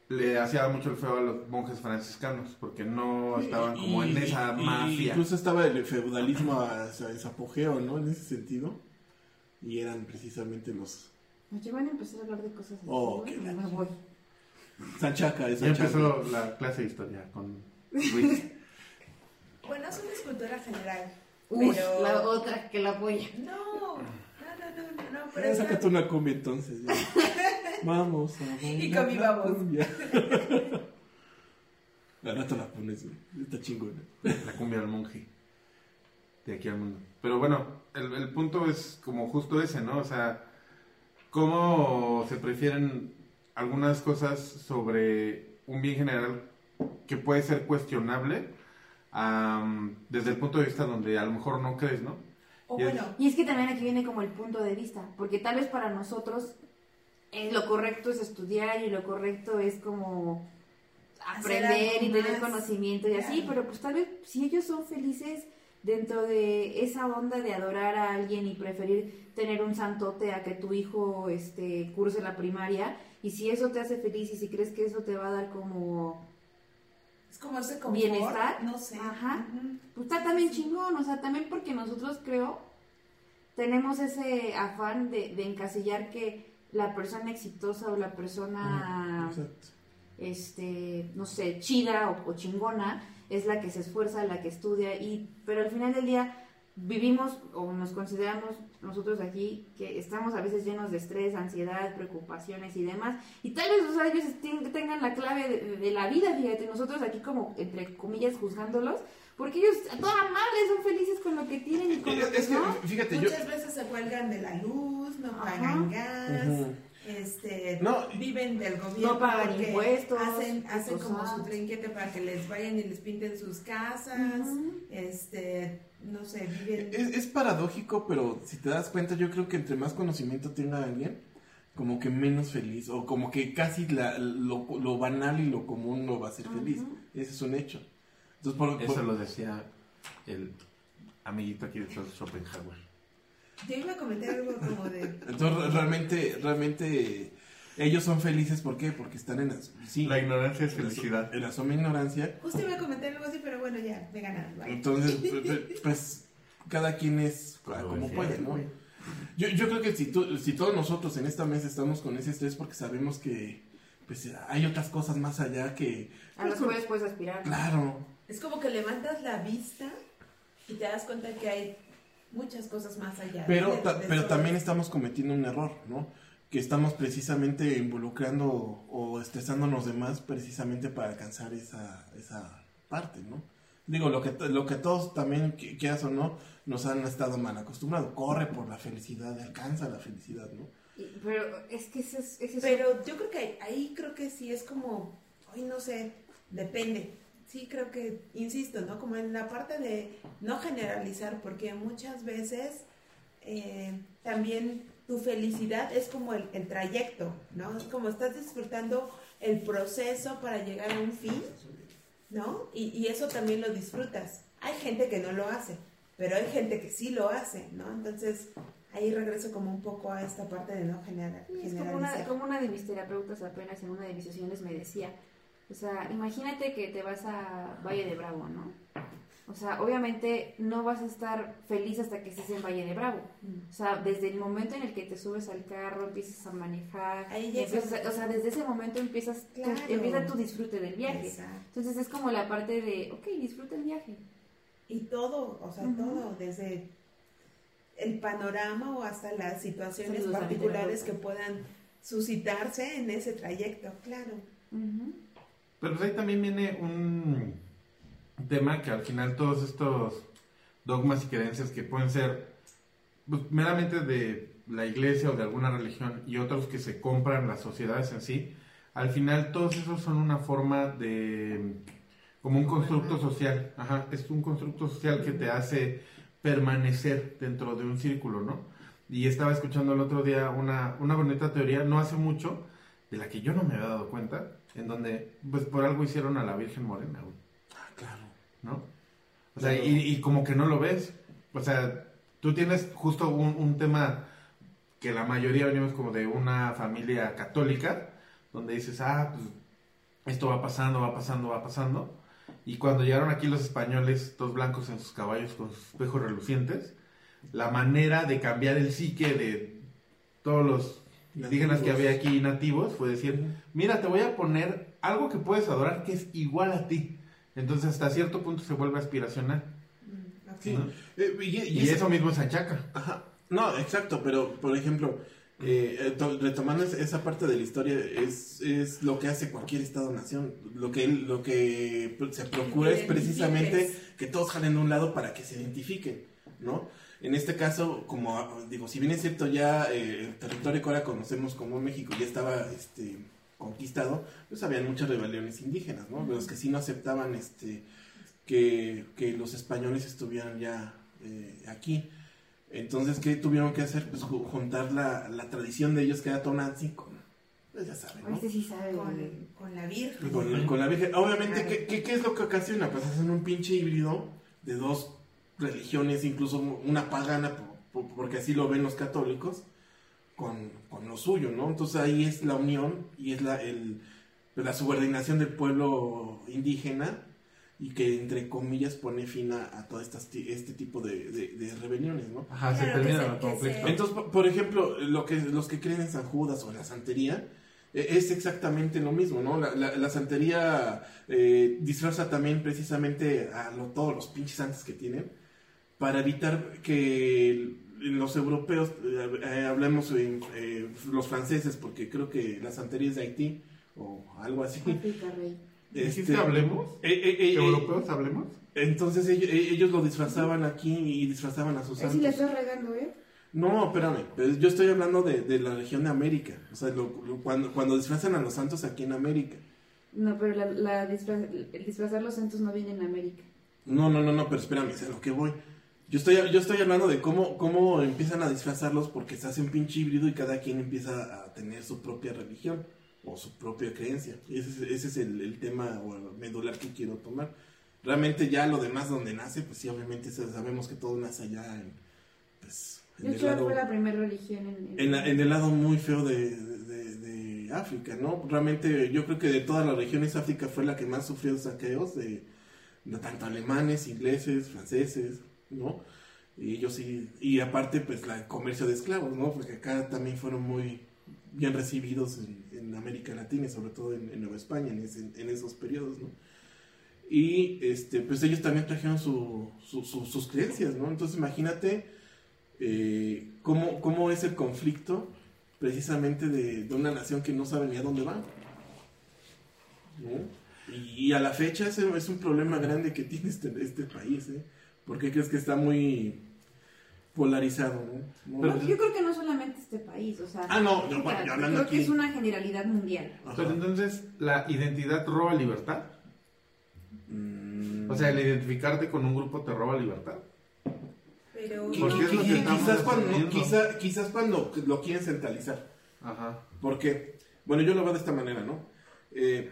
le hacía mucho el feo a los monjes franciscanos porque no estaban como en Y- esa y- mafia. Incluso estaba el feudalismo a, apogeo, ¿no? En ese sentido. Y eran precisamente los... Oye, van a empezar a hablar de cosas así. Oh, qué me voy. Sanchaca, es Ya Sanchaca. empezó la clase de historia con Luis. [laughs] Bueno, es una escultura general. Uy, pero... la otra que la apoya. No, es sácate una cumbia entonces. ya. [laughs] Vamos a bailar Y con mi la babos. cumbia. [laughs] Al rato la pones, güey. Está chingona. La cumbia del monje. De aquí al mundo. Pero bueno, el, el punto es como justo ese, ¿no? O sea, cómo se prefieren algunas cosas sobre un bien general que puede ser cuestionable am, desde el punto de vista donde a lo mejor no crees, ¿no? O Y es- bueno, Y es que también aquí viene como el punto de vista, porque tal vez para nosotros eh, lo correcto es estudiar y lo correcto es como aprender y tener conocimiento y así, pero pues tal vez si ellos son felices dentro de esa onda de adorar a alguien y preferir tener un santote a que tu hijo este curse la primaria y si eso te hace feliz y si crees que eso te va a dar como es como ese confort. Bienestar. No sé. Ajá. Pues está también chingón, o sea, también porque nosotros creo tenemos ese afán de, de encasillar que la persona exitosa o la persona, este, no sé, chida o, o chingona es la que se esfuerza, la que estudia, y pero al final del día vivimos o nos consideramos nosotros aquí que estamos a veces llenos de estrés, ansiedad, preocupaciones y demás, y tal vez o sea, ellos ten- tengan la clave de, de la vida, fíjate, nosotros aquí como entre comillas juzgándolos, porque ellos a toda madre son felices con lo que tienen y con lo que Es que, no. fíjate, yo... Muchas veces se cuelgan de la luz, no pagan gas. Este, No, viven del gobierno. No pagan impuestos, Hacen, hacen como su trinquete para que les vayan y les pinten sus casas. Este, no sé, viven. Es, es paradójico, pero si te das cuenta, yo creo que entre más conocimiento tenga alguien, como que menos feliz, o como que casi la- lo, lo banal y lo común no va a ser feliz. Ese es un hecho. Entonces, por, Eso por- lo decía el amiguito aquí de Schopenhauer. Yo iba a comentar algo como de. entonces, realmente, realmente, ellos son felices, ¿por qué? Porque están en la, sí, La ignorancia es felicidad. En la suma ignorancia. Justo iba a comentar algo así, pero bueno, ya, me ganaron. bye. Entonces, [laughs] pues, pues, cada quien es Como puede, ¿no? Yo, yo creo que si, tú- si todos nosotros en esta mesa estamos con ese estrés porque sabemos que pues hay otras cosas más allá que... A las cuales puedes aspirar. Claro, Es como que levantas la vista y te das cuenta que hay muchas cosas más allá. pero, de- ta- de pero también estamos cometiendo un error, ¿no? Que estamos precisamente involucrando o estresándonos de más precisamente para alcanzar esa, esa parte, ¿no? Digo, lo que, to- lo que todos también, qui- quieras o no, nos han estado mal acostumbrados. Corre por la felicidad, alcanza la felicidad, ¿no? Y- Pero es que ese es, ese es- Pero yo creo que ahí creo que sí es como, hoy no sé, depende. Sí creo que, insisto, ¿no? Como en la parte de no generalizar, porque muchas veces eh, también tu felicidad es como el, el trayecto, ¿no? Es como estás disfrutando el proceso para llegar a un fin, ¿no? Y, y eso también lo disfrutas. Hay gente que no lo hace, pero hay gente que sí lo hace, ¿no? Entonces, ahí regreso como un poco a esta parte de no generar, es como una, como una de mis terapeutas apenas en una de mis sesiones me decía, o sea, imagínate que te vas a Valle de Bravo, ¿no? O sea, obviamente no vas a estar feliz hasta que estés en Valle de Bravo. O sea, desde el momento en el que te subes al carro, empiezas a manejar, empiezas o sea, desde ese momento empiezas, tu- Claro. empieza tu disfrute del viaje. Exacto. Entonces es como la parte de, ok, disfruta el viaje. Y todo, o sea, todo, desde el panorama o hasta las situaciones particulares que puedan suscitarse en ese trayecto, claro. Ujú. Pero pues ahí también viene un tema que al final todos estos dogmas y creencias que pueden ser pues, meramente de la iglesia o de alguna religión y otros que se compran las sociedades en sí, al final todos esos son una forma de como un constructo social, ajá, es un constructo social que te hace permanecer dentro de un círculo, ¿no? Y estaba escuchando el otro día una, una bonita teoría, no hace mucho, de la que yo no me había dado cuenta, en donde, pues por algo hicieron a la Virgen Morena, güey, Ah, claro. ¿no? O sea, y, y como que no lo ves. O sea, tú tienes justo un, un tema que la mayoría venimos como de una familia católica, donde dices, ah, pues esto va pasando, va pasando, va pasando. Y cuando llegaron aquí los españoles, todos blancos en sus caballos con sus espejos relucientes, la manera de cambiar el psique de todos los indígenas que había aquí nativos fue decir, mira, te voy a poner algo que puedes adorar que es igual a ti. Entonces hasta cierto punto se vuelve aspiracional. Mm. Sí. ¿no? Eh, y, y Y ese- eso mismo es achaca. Ajá. No, exacto, pero por ejemplo, eh, eh, to- retomando es- esa parte de la historia, es, es lo que hace cualquier Estado-nación. Lo que, lo que se procura es precisamente que todos jalen de un lado para que se identifiquen, ¿no? En este caso, como digo, si bien es cierto ya eh, el territorio que ahora conocemos como México ya estaba este, conquistado, pues habían muchas rebeliones indígenas, ¿no? Los que sí no aceptaban este, que, que los españoles estuvieran ya eh, aquí. Entonces, ¿qué tuvieron que hacer? Pues ju- juntar la, la tradición de ellos que era Tonantzin con, pues ya saben, ¿no? Este sí sabe. Con, con la Virgen. Con, con la Virgen. Obviamente, Claro. ¿qué, qué, qué es lo que ocasiona? Pues hacen un pinche híbrido de dos religiones, incluso una pagana, por- por- porque así lo ven los católicos, con, con lo suyo, ¿no? Entonces ahí es la unión y es la, el, la subordinación del pueblo indígena y que, entre comillas, pone fin a, a todo estas, este tipo de, de- de rebeliones, ¿no? Ajá, se Claro, termina el conflicto. Entonces, por- por ejemplo, lo que, los que creen en San Judas o en la santería, eh, es exactamente lo mismo, ¿no? La, la- la santería eh, disfraza también precisamente a lo- todos los pinches santos que tienen para evitar que los europeos, eh, eh, hablemos en eh, los franceses, porque creo que la santería es de Haití o algo así. África, rey. ¿Dijiste Este, hablemos? eh, eh, ¿Europeos hablemos? entonces ellos, ellos lo disfrazaban aquí y disfrazaban a sus Ahí sí le santos. estás regando, ¿eh? No, espérame, pero yo estoy hablando de, de la región de América, o sea, lo- lo- cuando, cuando disfrazan a los santos aquí en América. No, pero la, la disfraz- el disfrazar los santos no viene en América. No, no, no, no, pero espérame, es a lo que voy. Yo estoy, yo estoy hablando de cómo, cómo empiezan a disfrazarlos porque se hace un pinche híbrido y cada quien empieza a tener su propia religión o su propia creencia. Ese, es- ese es el, el tema o el medular que quiero tomar. Realmente ya lo demás donde nace, pues sí, obviamente sa- sabemos que todo nace allá en, pues, en De el lado- fue la primera religión en, en- en, la- en el lado muy feo de, de- de África, ¿no? Realmente yo creo que de todas las regiones África fue la que más sufrió saqueos de, de tanto alemanes, ingleses, franceses, ¿no? Y ellos sí, y aparte pues la- el comercio de esclavos, ¿no? Porque acá también fueron muy bien recibidos en, América Latina sobre todo en, Nueva España en, esos periodos, ¿no? Y este, pues ellos también trajeron su- sus creencias, ¿no? Entonces imagínate eh, cómo, cómo es el conflicto precisamente de, de una nación que no sabe ni a dónde va. ¿no? Y, a la fecha ese es un problema grande que tiene este, este país, ¿eh? ¿Por qué crees que está muy polarizado? ¿no? Pero- Yo creo que no solamente este país, o sea... Ah, no, no, o sea, bueno, yo yo hablando creo aquí. que es una generalidad mundial. Ajá. Pero entonces, ¿la identidad roba libertad? Mm. O sea, el identificarte con un grupo te roba libertad. Pero Porque es lo que quizás, cuando, quizá- quizás cuando lo quieren centralizar. Ajá. Porque, bueno, yo lo veo de esta manera, ¿no? Eh,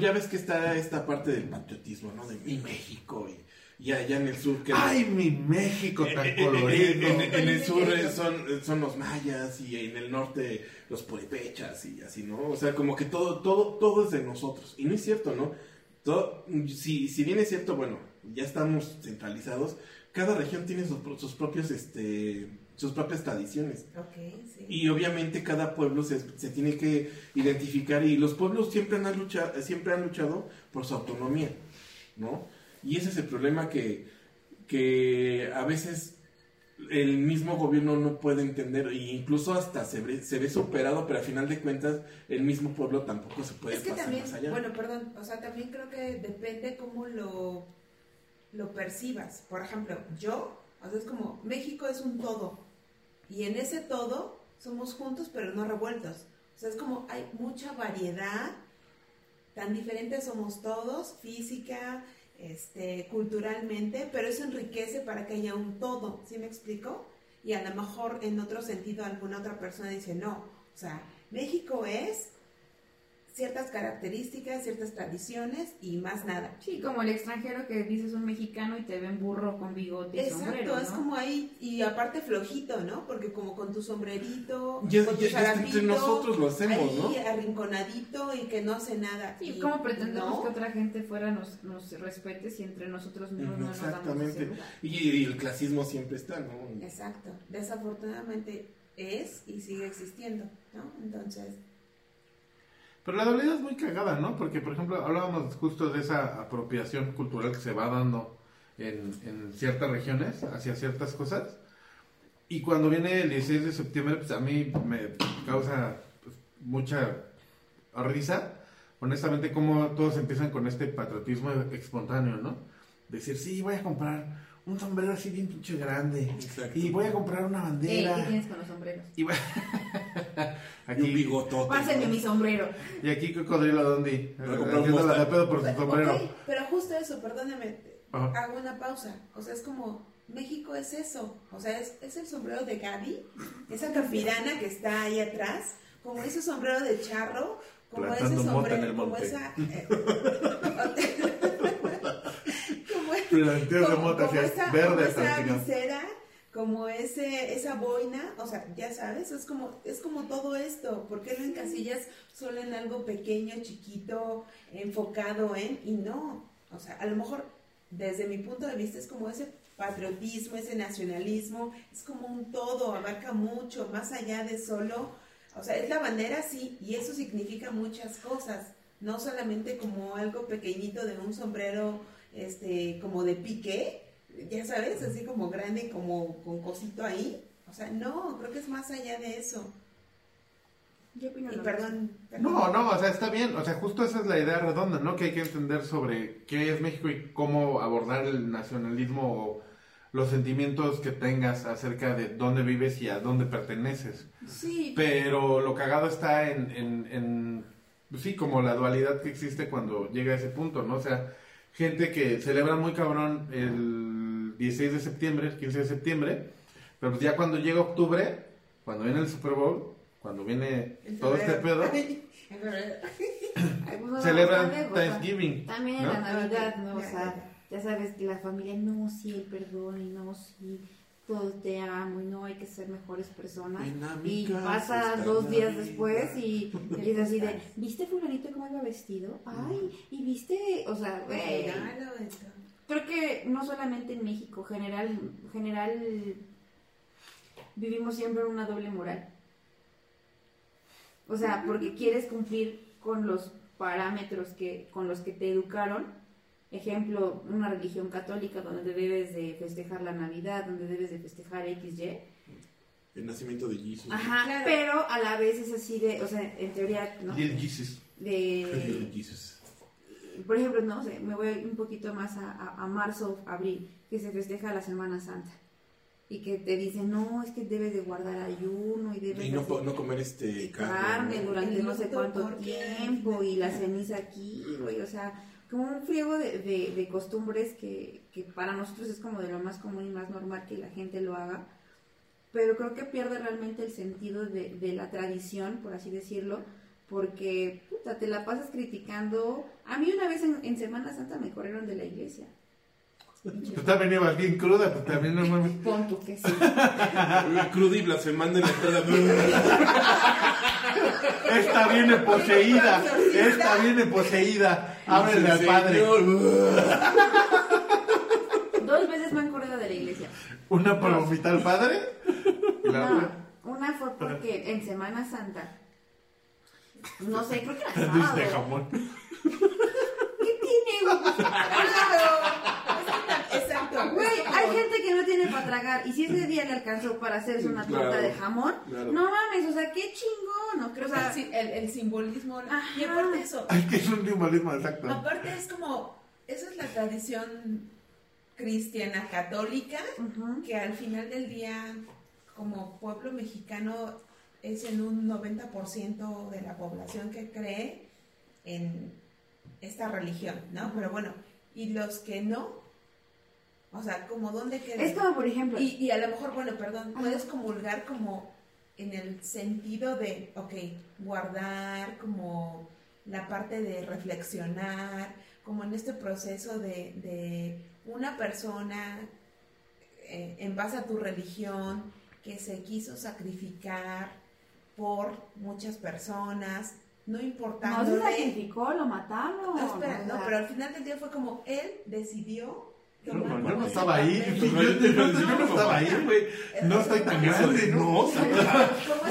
ya ves que está esta parte del patriotismo, ¿no? De mi México y, y allá en el sur que... ¡Ay, mi México Eh, tan eh, eh, colorido! En, en- en el sur son, son los mayas y en el norte los puripechas y así, ¿no? O sea, como que todo, todo, todo es de nosotros. Y no es cierto, ¿no? Todo, si, si bien es cierto, bueno, ya estamos centralizados, cada región tiene sus, sus propios, este, sus propias tradiciones. Sí. Y obviamente cada pueblo se, se tiene que identificar y los pueblos siempre han, luchado, siempre han luchado por su autonomía, ¿no? Y ese es el problema que, que a veces el mismo gobierno no puede entender e incluso hasta se ve, se ve superado, pero al final de cuentas el mismo pueblo tampoco se puede es que pasar también, más allá. bueno, perdón, o sea, también creo que depende cómo lo, lo percibas. Por ejemplo, yo, o sea, es como, México es un todo, y en ese todo somos juntos pero no revueltos. O sea, es como hay mucha variedad, tan diferentes somos todos, física, este, culturalmente, pero eso enriquece para que haya un todo, ¿sí me explico? Y a lo mejor en otro sentido alguna otra persona dice, no, o sea, México es ciertas características, ciertas tradiciones y más nada. Sí, como el extranjero que dices un mexicano y te ven burro con bigote y Exacto, sombrero, es ¿no? como ahí, y aparte flojito, ¿no? Porque como con tu sombrerito, Ya- con tu ya entre zarapito, nosotros lo hacemos, ahí ¿no? arrinconadito y que no hace nada. Sí, Y ¿cómo pretendemos no, que otra gente fuera nos, nos respete si entre nosotros mismos no nos damos Exactamente. Y, y el clasismo siempre está, ¿no? Exacto, desafortunadamente es y sigue existiendo, ¿no? Entonces, Pero la dualidad es muy cagada, ¿no? Porque, por ejemplo, hablábamos justo de esa apropiación cultural que se va dando en, en ciertas regiones hacia ciertas cosas. Y cuando viene el 16 de septiembre, pues a mí me causa pues, mucha risa, honestamente, cómo todos empiezan con este patriotismo espontáneo, ¿no? Decir, sí, voy a comprar un sombrero así bien pinche grande. Exacto. Y voy a comprar una bandera. ¿Qué tienes con los sombreros? y [laughs] Y un bigotote. Pásenme ¿no? mi sombrero. Y aquí Cocodrilo Dondi. Haciendo la de pedo por su sombrero. pero justo eso, perdóname, Ajá. hago una pausa. O sea, es como, México es eso. O sea, es, es el sombrero de Gaby, esa capirana que está ahí atrás, como ese sombrero de charro, como Plantando ese mota en sombrero, como esa... [laughs] eh, [laughs] como, como- mota como hacia esa, verde como esa visera, como ese, esa boina, o sea, ya sabes, es como, es como todo esto, ¿por qué lo encasillas solo en algo pequeño, chiquito, enfocado en, y no, o sea, a lo mejor desde mi punto de vista es como ese patriotismo, ese nacionalismo, es como un todo, abarca mucho, más allá de solo, o sea, es la bandera, sí, y eso significa muchas cosas, no solamente como algo pequeñito de un sombrero, este, como de piqué, ya sabes, así como grande, como con cosito ahí, o sea, no, creo que es más allá de eso, Yo opino y perdón, No, no, o sea, está bien. O sea, justo esa es la idea redonda, ¿no? Que hay que entender sobre qué es México y cómo abordar el nacionalismo o los sentimientos que tengas acerca de dónde vives y a dónde perteneces. Sí, Pero lo cagado está en, en, en pues sí, como la dualidad que existe cuando llega a ese punto, ¿no? O sea, gente que celebra muy cabrón el 16 de septiembre, el 15 de septiembre, pero pues ya cuando llega octubre, cuando viene el Super Bowl, cuando viene En todo este pedo, [coughs] pues celebran lejos, Thanksgiving. También ¿no? en la Navidad, ¿no? O sea, ya sabes que la familia, no, sí, el perdón, y no, sí, todo te amo, y no, hay que ser mejores personas. Y pasa está dos días después y, [laughs] y es así de, ¿viste fulanito cómo iba vestido? Ay, y viste, o sea, güey, Regalo, esto. creo que no solamente en México, general, general vivimos siempre en una doble moral. O sea, porque quieres cumplir con los parámetros que con los que te educaron. Ejemplo, una religión católica donde debes de festejar la Navidad, donde debes de festejar XY. El nacimiento de Jesus. Ajá, Claro. pero a la vez es así de, o sea, en teoría, ¿no? Little Jesus. De, Jesus. por ejemplo, no sé, me voy un poquito más a, a- a marzo, abril, que se festeja la Semana Santa. Y que te dicen, no, es que debes de guardar ayuno y debes Y no, de no comer este carne ¿no? durante no sé cuánto tiempo y la ceniza aquí, güey, o sea, como un friego de, de- de costumbres que, que para nosotros es como de lo más común y más normal que la gente lo haga, pero creo que pierde realmente el sentido de, de la tradición, por así decirlo, porque puta, te la pasas criticando. A mí una vez en, en Semana Santa me corrieron de la iglesia. Tú también ibas bien cruda, pues también no mames. Pon tú que sí. [laughs] Crudo y blasfemando en la entrada. Esta viene poseída, esta viene poseída. Ábrele al padre. Dos veces me han corrido de la iglesia. Una para vomitar al padre. No, una fue porque en Semana Santa, no sé, creo que era [laughs] Luis sábado. de jamón. ¿Qué tiene, güey? Hay gente que no tiene tragar. Y si ese día le alcanzó para hacerse una torta Claro, de jamón, claro. no mames, o sea, qué chingón, ¿no? Creo, o sea, Sí, el, el simbolismo. Ajá. Y aparte eso, Ay, que es un simbolismo exacto. aparte es como, esa es la tradición cristiana católica, que al final del día, como pueblo mexicano, es en un 90% de la población que cree en esta religión, ¿no? Pero bueno, y los que no, o sea, como dónde queda. es como, por ejemplo, Y, y a lo mejor, bueno, perdón, puedes comulgar como en el sentido de, ok, guardar como la parte de reflexionar, como en este proceso de, de una persona eh, en base a tu religión que se quiso sacrificar por muchas personas, no no se sacrificó, lo mataron. No, espera, no, sea, pero al final del día fue como él decidió. Yo no, estaba ahí. Yo, no estaba ahí, güey. No estoy tan grande, ¿no? Esta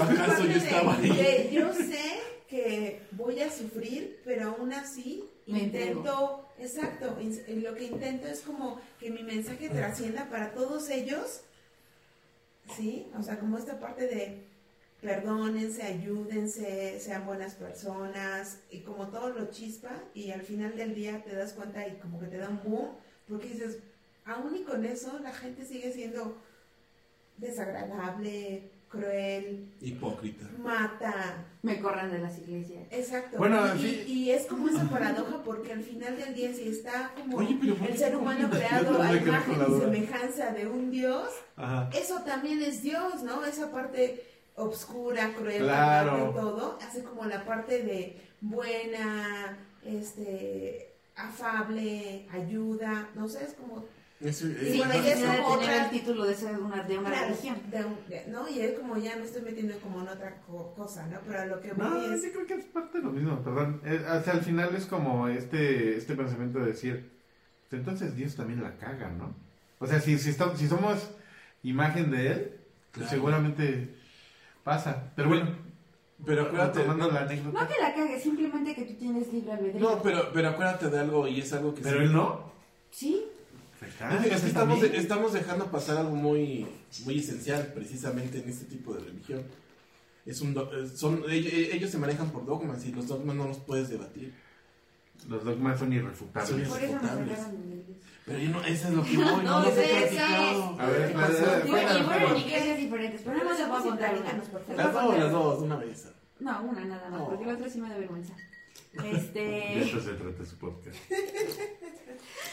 ¿Acaso yo estaba ahí? yo sé que voy a sufrir, pero aún así intento, exacto, in- lo que intento es como que mi mensaje trascienda para todos ellos, ¿sí? O sea, como esta parte de perdónense, ayúdense, sean buenas personas, y como todo lo chispa, y al final del día te das cuenta y como que te da un boom, porque dices, aún y con eso la gente sigue siendo desagradable, cruel, Hipócrita. mata. Me corren de las iglesias. Exacto. Bueno, y, sí. y es como esa paradoja porque al final del día si está como Oye, pero ¿por el ser no humano creado a imagen y semejanza de un Dios, Ajá. eso también es Dios, ¿no? Esa parte obscura, cruel, Claro. todo, hace como la parte de buena, este, afable, ayuda, no sé, es como Y Sí, bueno, es como tener otra- el título de ser una, de una Claro, religión. de un- de- ¿no? Y es como ya me estoy metiendo como en otra co- cosa, ¿no? Pero a lo que voy No, es... yo creo que es parte de lo mismo, perdón. Eh, o sea, al final es como este, este pensamiento de decir, pues entonces Dios también la caga, ¿no? O sea, si, si, estamos- si somos imagen de Él, pues Claro. seguramente pasa. Pero bueno, Pero acuérdate. la anécdota. No que la cagues, simplemente que tú tienes libre albedrío. No, pero, pero acuérdate de algo y es algo que Pero sí- él no. Sí, Es que ese estamos, dejando pasar algo muy, muy esencial precisamente en este tipo de religión. Es un do- eh, son, ellos, ellos se manejan por dogmas y los dogmas no los puedes debatir. Los dogmas son irrefutables. Son por eso me Irrefutables. De. Pero yo no, eso es lo que voy, [laughs] no, No, he sé, platicado. A ver, ¿Qué la- Y Bueno, y fueron en iglesias diferentes, pero nada más les voy a contar una. Las dos, las dos, una vez. No, una nada más, No. porque la otra sí me da vergüenza. De Este. eso se trata su podcast. [laughs]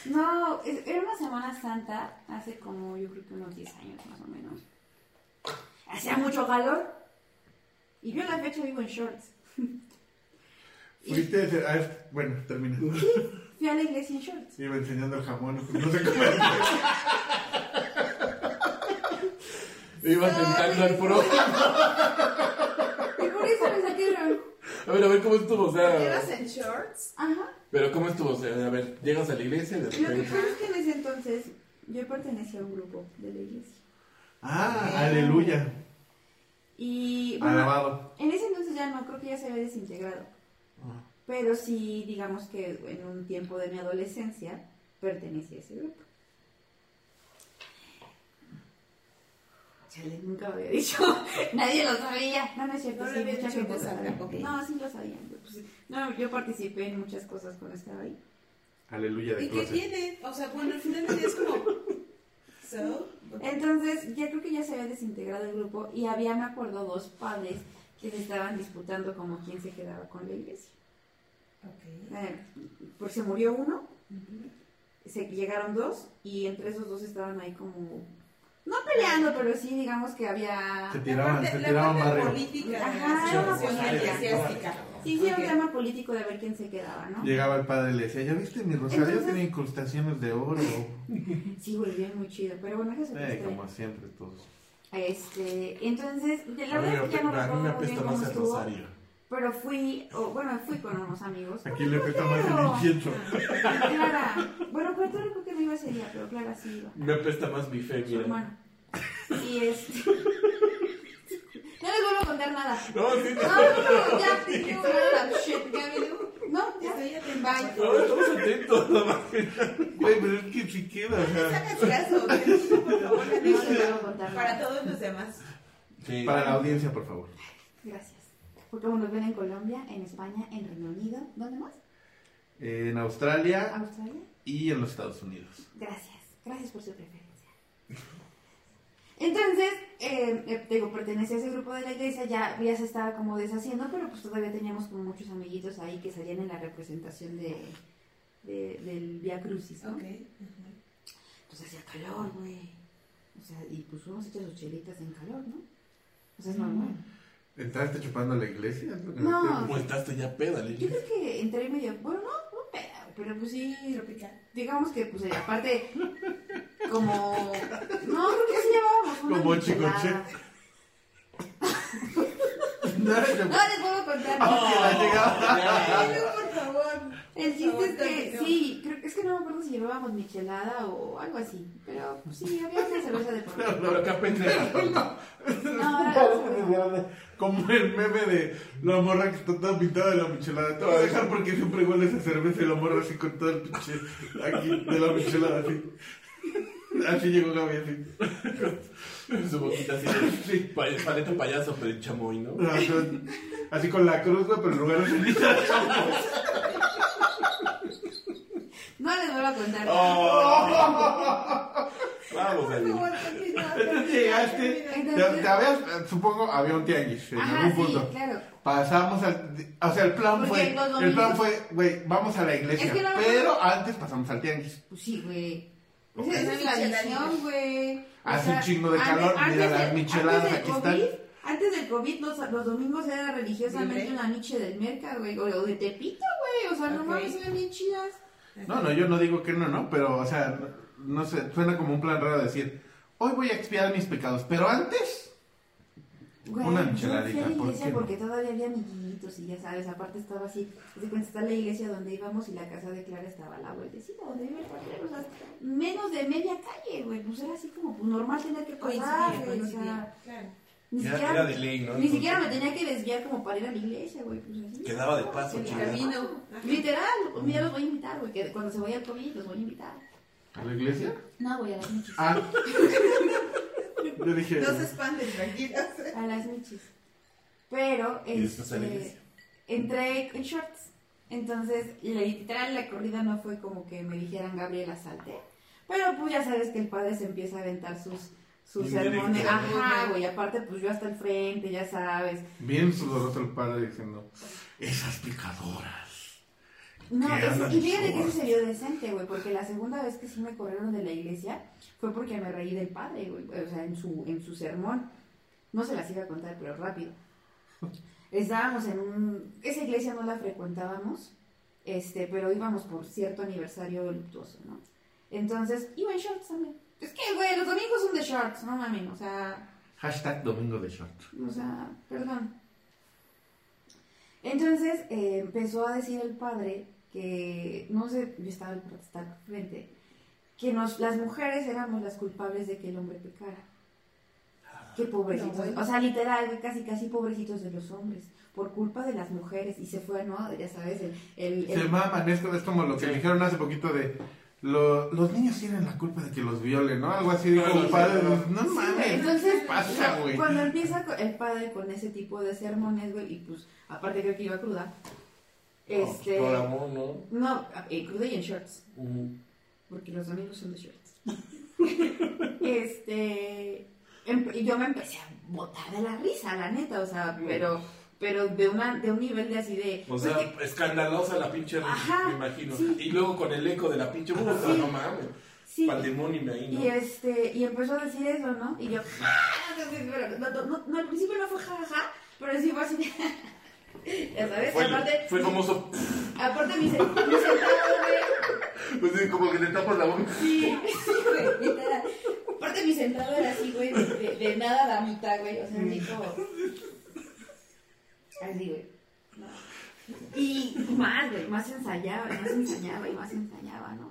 No, era una Semana Santa hace como yo creo que unos 10 años más o menos. Hacía mucho calor. Y yo la fecha vivo en shorts. [laughs] Fuiste bueno, termina. Fui a la iglesia en shorts. Iba enseñando el jamón, no sé cómo. Iba tentando al pro. Y por eso me saquaron. A ver, a ver cómo estuvo, o ¿Llevas sea. en shorts? Ajá. Pero cómo estuvo, o sea, a ver, llegas a la iglesia y de Lo que pasa es que en ese entonces yo pertenecía a un grupo de la iglesia. Ah, aleluya. Y bueno, Alabado. en ese entonces ya no, creo que ya se había desintegrado. Ah. Pero sí, digamos que en un tiempo de mi adolescencia pertenecía a ese grupo. Chale, nunca lo había dicho. [laughs] Nadie lo sabía. No, no es cierto. No lo sí, había mucha dicho gente sabía. No, sí lo sabían. Pues, no, yo participé en muchas cosas cuando estaba ahí. Aleluya de ¿Y qué tiene? O sea, bueno, al final del día es como... So, Entonces, ya creo que ya se había desintegrado el grupo y había, me acuerdo, dos padres que se estaban disputando como quién se quedaba con la iglesia. Ok. Eh, porque se murió uno, se llegaron dos y entre esos dos estaban ahí como no peleando, pero sí digamos que había Se La tiraban, parte, se la tiraban parte barrio. política Ajá, la era una política. sí, sí, era un tema político de ver quién se quedaba, ¿no? Llegaba el padre y le decía, ¿ya viste mi rosario? Entonces- Tiene incrustaciones de oro. [laughs] Sí, güey, bien muy chido, pero bueno, eso es Eh, como siempre todos. Este, entonces, de la verdad es que ya no ape- a mí me recuerdo muy bien apesta cómo más el estuvo, rosario. Pero fui, o, bueno, fui con unos amigos. Aquí le pesa más el incienso. Clara, bueno, pero tú creo que no iba ese día, pero Clara sí iba. Me apesta más mi fe, mira. hermana. Y este. No les vuelvo a contar nada. No, sí, No, no, no, ya, you wanna shit, ya me digo. No, ya. Estoy atenta. Bye. no, estamos atentos, nada más que- Güey, pero es que si queda, caso, te por favor, la Para todos los demás. Sí. Para la audiencia, por favor. Gracias. Porque como nos ven en Colombia, en España, en Reino Unido, ¿dónde más? En Australia Australia. y en los Estados Unidos. Gracias, gracias por su preferencia. Entonces, eh, eh, te digo, pertenecía a ese grupo de la iglesia, ya, ya se estaba como deshaciendo, pero pues todavía teníamos como muchos amiguitos ahí que salían en la representación de, de- del Via Crucis, ¿no? Ok. Pues hacía calor, güey. O sea, y pues uno se echa sus chelitas en calor, ¿no? O sea, es normal. ¿Entraste chupando a la iglesia? ¿Es lo que No. ¿Cómo estás ya peda, Yo creo que entré medio, bueno, no, no peda, pero pues sí, Tropical. digamos que pues aparte como no creo que sí llevábamos una Como chicoche. No, les puedo contar Ah. Ay, no. El chiste es que sí creo que es que no me acuerdo si llevábamos michelada o algo así pero pues, sí había una cerveza de por medio. [laughs] Acá pendeja. [laughs] no era Como el meme de la morra que está toda pintada de la michelada. Te voy a dejar porque siempre huele esa cerveza y la morra así con todo el pinche aquí de la michelada así. Así llegó Gaby así. Su boquita así. Sí. Pa paleto payaso, pero en chamoy, ¿no? Así, así con la cruz, güey, pero en lugar de cenizas. [laughs] no les vuelvo a contar Oh. Vamos, Entonces llegaste, te, te habías, supongo, había un tianguis en ajá algún sí punto. claro Pasamos al, o sea, el plan Porque fue, el plan fue, güey, vamos a la iglesia, Es que no- pero antes pasamos al tianguis. pues sí güey Ok. esa es la visión güey O Hace sea, un chingo de calor, antes mira las micheladas, aquí están. COVID, Antes del COVID, los, los domingos era religiosamente una niche del mercado, güey, o de Tepito, güey, o sea, no Ok. mames, eran bien chidas. No, no, yo no digo que no, no, pero, o sea, no, sé, suena como un plan raro decir, hoy voy a expiar mis pecados, pero antes, Güey, Una yo micheladita, fui a la ¿por iglesia no? porque todavía había amiguitos y ya sabes, aparte estaba así, de cuenta está la iglesia donde íbamos y la casa de Clara estaba a la vueltecita donde vive el padre, o sea, menos de media calle, güey, pues era así como pues, normal tener que pasar, Coincidía, güey, o coincidía. sea, Claro. Ni Era, siquiera, era de ley, ¿no? ni siquiera me tenía que desviar como para ir a la iglesia, güey, pues así. Quedaba de paso, El chingada. camino. Literal, un día los voy a invitar, güey, que cuando se vaya al COVID los voy a invitar. ¿a la iglesia? No, güey, a las michis. Ah, [laughs] yo dije, No se espanten, tranquilas. A las michis. Pero, Y después a la este, iglesia. entré en shorts. Entonces, literal, la corrida no fue como que me dijeran Gabriela salte. Pero pues ya sabes que el padre se empieza a aventar sus, sus sermones. Ajá, güey. Aparte, pues yo hasta el frente, ya sabes. bien sudoroso el padre diciendo, esas picadoras. No, ¿Qué es- y fíjate que eso se vio decente, güey, porque la segunda vez que sí me corrieron de la iglesia fue porque me reí del padre, güey, o sea, en su, en su sermón. No se las iba a contar, pero rápido. Estábamos en un... Esa iglesia no la frecuentábamos, este, pero íbamos por cierto aniversario luctuoso, ¿no? Entonces, iba en shorts también. Es que, güey, los domingos son de shorts, no mames, o sea... Hashtag domingo de short. O sea, perdón. Entonces eh, empezó a decir el padre que, no sé, yo estaba al protestar frente, que nos, las mujeres éramos las culpables de que el hombre pecara. Qué pobrecitos. No. O sea, literal, casi, casi pobrecitos de los hombres. Por culpa de las mujeres. Y se fue, ¿no? Ya sabes, el... el, el- Se maman, esto es como lo que Sí. dijeron hace poquito de, lo- los niños tienen la culpa de que los violen, ¿no? Algo así el no, padre, no. no, mames, Entonces, ¿qué pasa, güey? cuando empieza el padre con ese tipo de sermones, güey, y pues, aparte creo que iba cruda, este... Por amor, ¿no? No, eh, cruda y en shorts, porque los amigos son de shorts. [laughs] este, em- y yo me empecé a botar de la risa, la neta, o sea, pero, pero de una, de un nivel de así de, O pues, sea, que- escandalosa la pinche Ajá, me imagino. sí. Y luego con el eco de la pinche puta, Sí. no mames. sí, Pandemonio ahí, y ¿no? este, y empezó a decir eso, ¿no? Y yo, [laughs] "Ah", no, no, no, no, al principio no fue jajaja, pero sí fue así de, [laughs] ya sabes, Fue, aparte, fue famoso. aparte mi, se- mi sentado, güey, Pues sí, como que le tapas la boca. Sí, [laughs] sí, güey. Aparte mi sentado era así, güey, de, de, nada a la mitad, güey, o sea, como... Así, güey. Y más, güey, más ensayaba, y más ensayaba y más ensayaba, ¿no?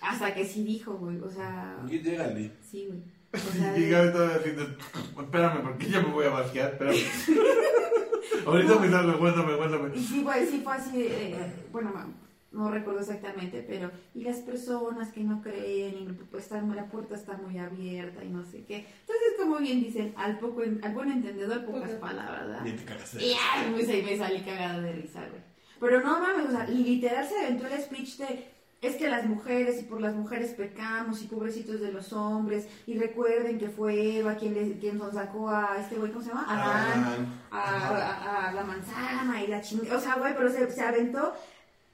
Hasta que sí dijo, güey, o sea, Y llégale. sí, güey. [laughs] O sea, Y de- Gaby todavía haciendo, espérame, porque ya me voy a vaciar, espérame. [laughs] Ahorita me salgo, aguántame, aguántame. y sí, güey, sí fue así, de, eh, bueno, no recuerdo exactamente, pero y las personas que no creen y pues están, la puerta está muy abierta y no sé qué. Entonces, como bien dicen, al poco en- al buen entendedor pocas palabras, ¿verdad? Bien te cagaste Y ay, pues ahí me salí cagada de risa, güey. Pero no mames, o sea, literal se aventó el speech de es que las mujeres y por las mujeres pecamos y pobrecitos de los hombres y recuerden que fue Eva quien, le, quien nos sacó a este güey, ¿cómo se llama? Adán, a, a- a la manzana y la chingada. O sea, güey, pero se, se aventó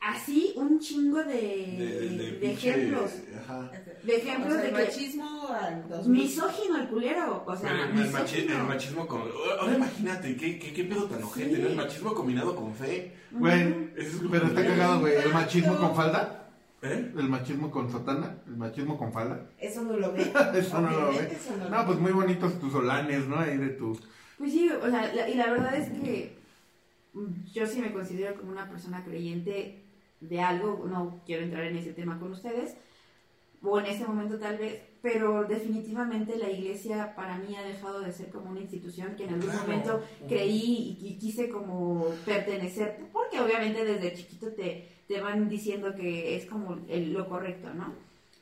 así un chingo de, De, de, de pinche- ejemplos. Ajá. De ejemplos O sea, de el que machismo al 2000. misógino el culero. O sea, el, el machi- misógino. el machismo con... Ahora imagínate, ¿qué, qué, qué pedo tan ojete, Sí. ¿no? El machismo combinado con fe. Güey, es pero está cagado, güey. El machismo con falda, ¿Eh? el machismo con sotana, el machismo con falda. Eso no lo ve. [laughs] Eso no lo ve. No pues muy bonitos tus solanes, ¿no? Ahí de tu... Pues sí, o sea, la- y la verdad es que yo sí me considero como una persona creyente de algo, no quiero entrar en ese tema con ustedes, o en este momento tal vez, pero definitivamente la iglesia para mí ha dejado de ser como una institución que en algún Claro. momento creí y, y quise como pertenecer, porque obviamente desde chiquito te, te van diciendo que es como el- lo correcto, ¿no?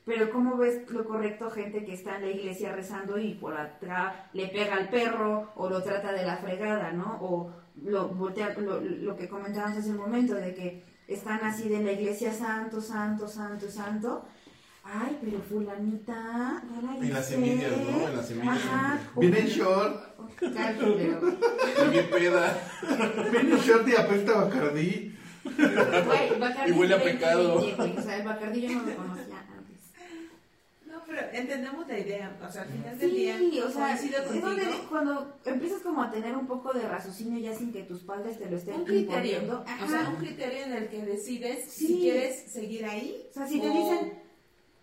Pero ¿cómo ves lo correcto gente que está en la iglesia rezando y por atrás le pega al perro o lo trata de la fregada, ¿no? O lo, voltea- lo, lo que comentábamos hace un momento de que están así de la iglesia santo, santo, santo, santo. Ay, pero fulanita, no la En las envidias, ¿no? En las envidias. Ajá. Viene en short, Cállate, pero- Y bien peda. viene en short y apesta a Bacardí. Güey, Bacardí Y huele a 20, pecado. 20, güey. O sea, el Bacardí yo no lo conocía pero entendemos la idea. O sea, al final del día. Sí, o sea, es donde cuando empiezas como a tener un poco de raciocinio ya sin que tus padres te lo estén Un criterio. Ajá. O sea, un criterio en el que decides Sí. si quieres seguir ahí. O sea, si te o dicen,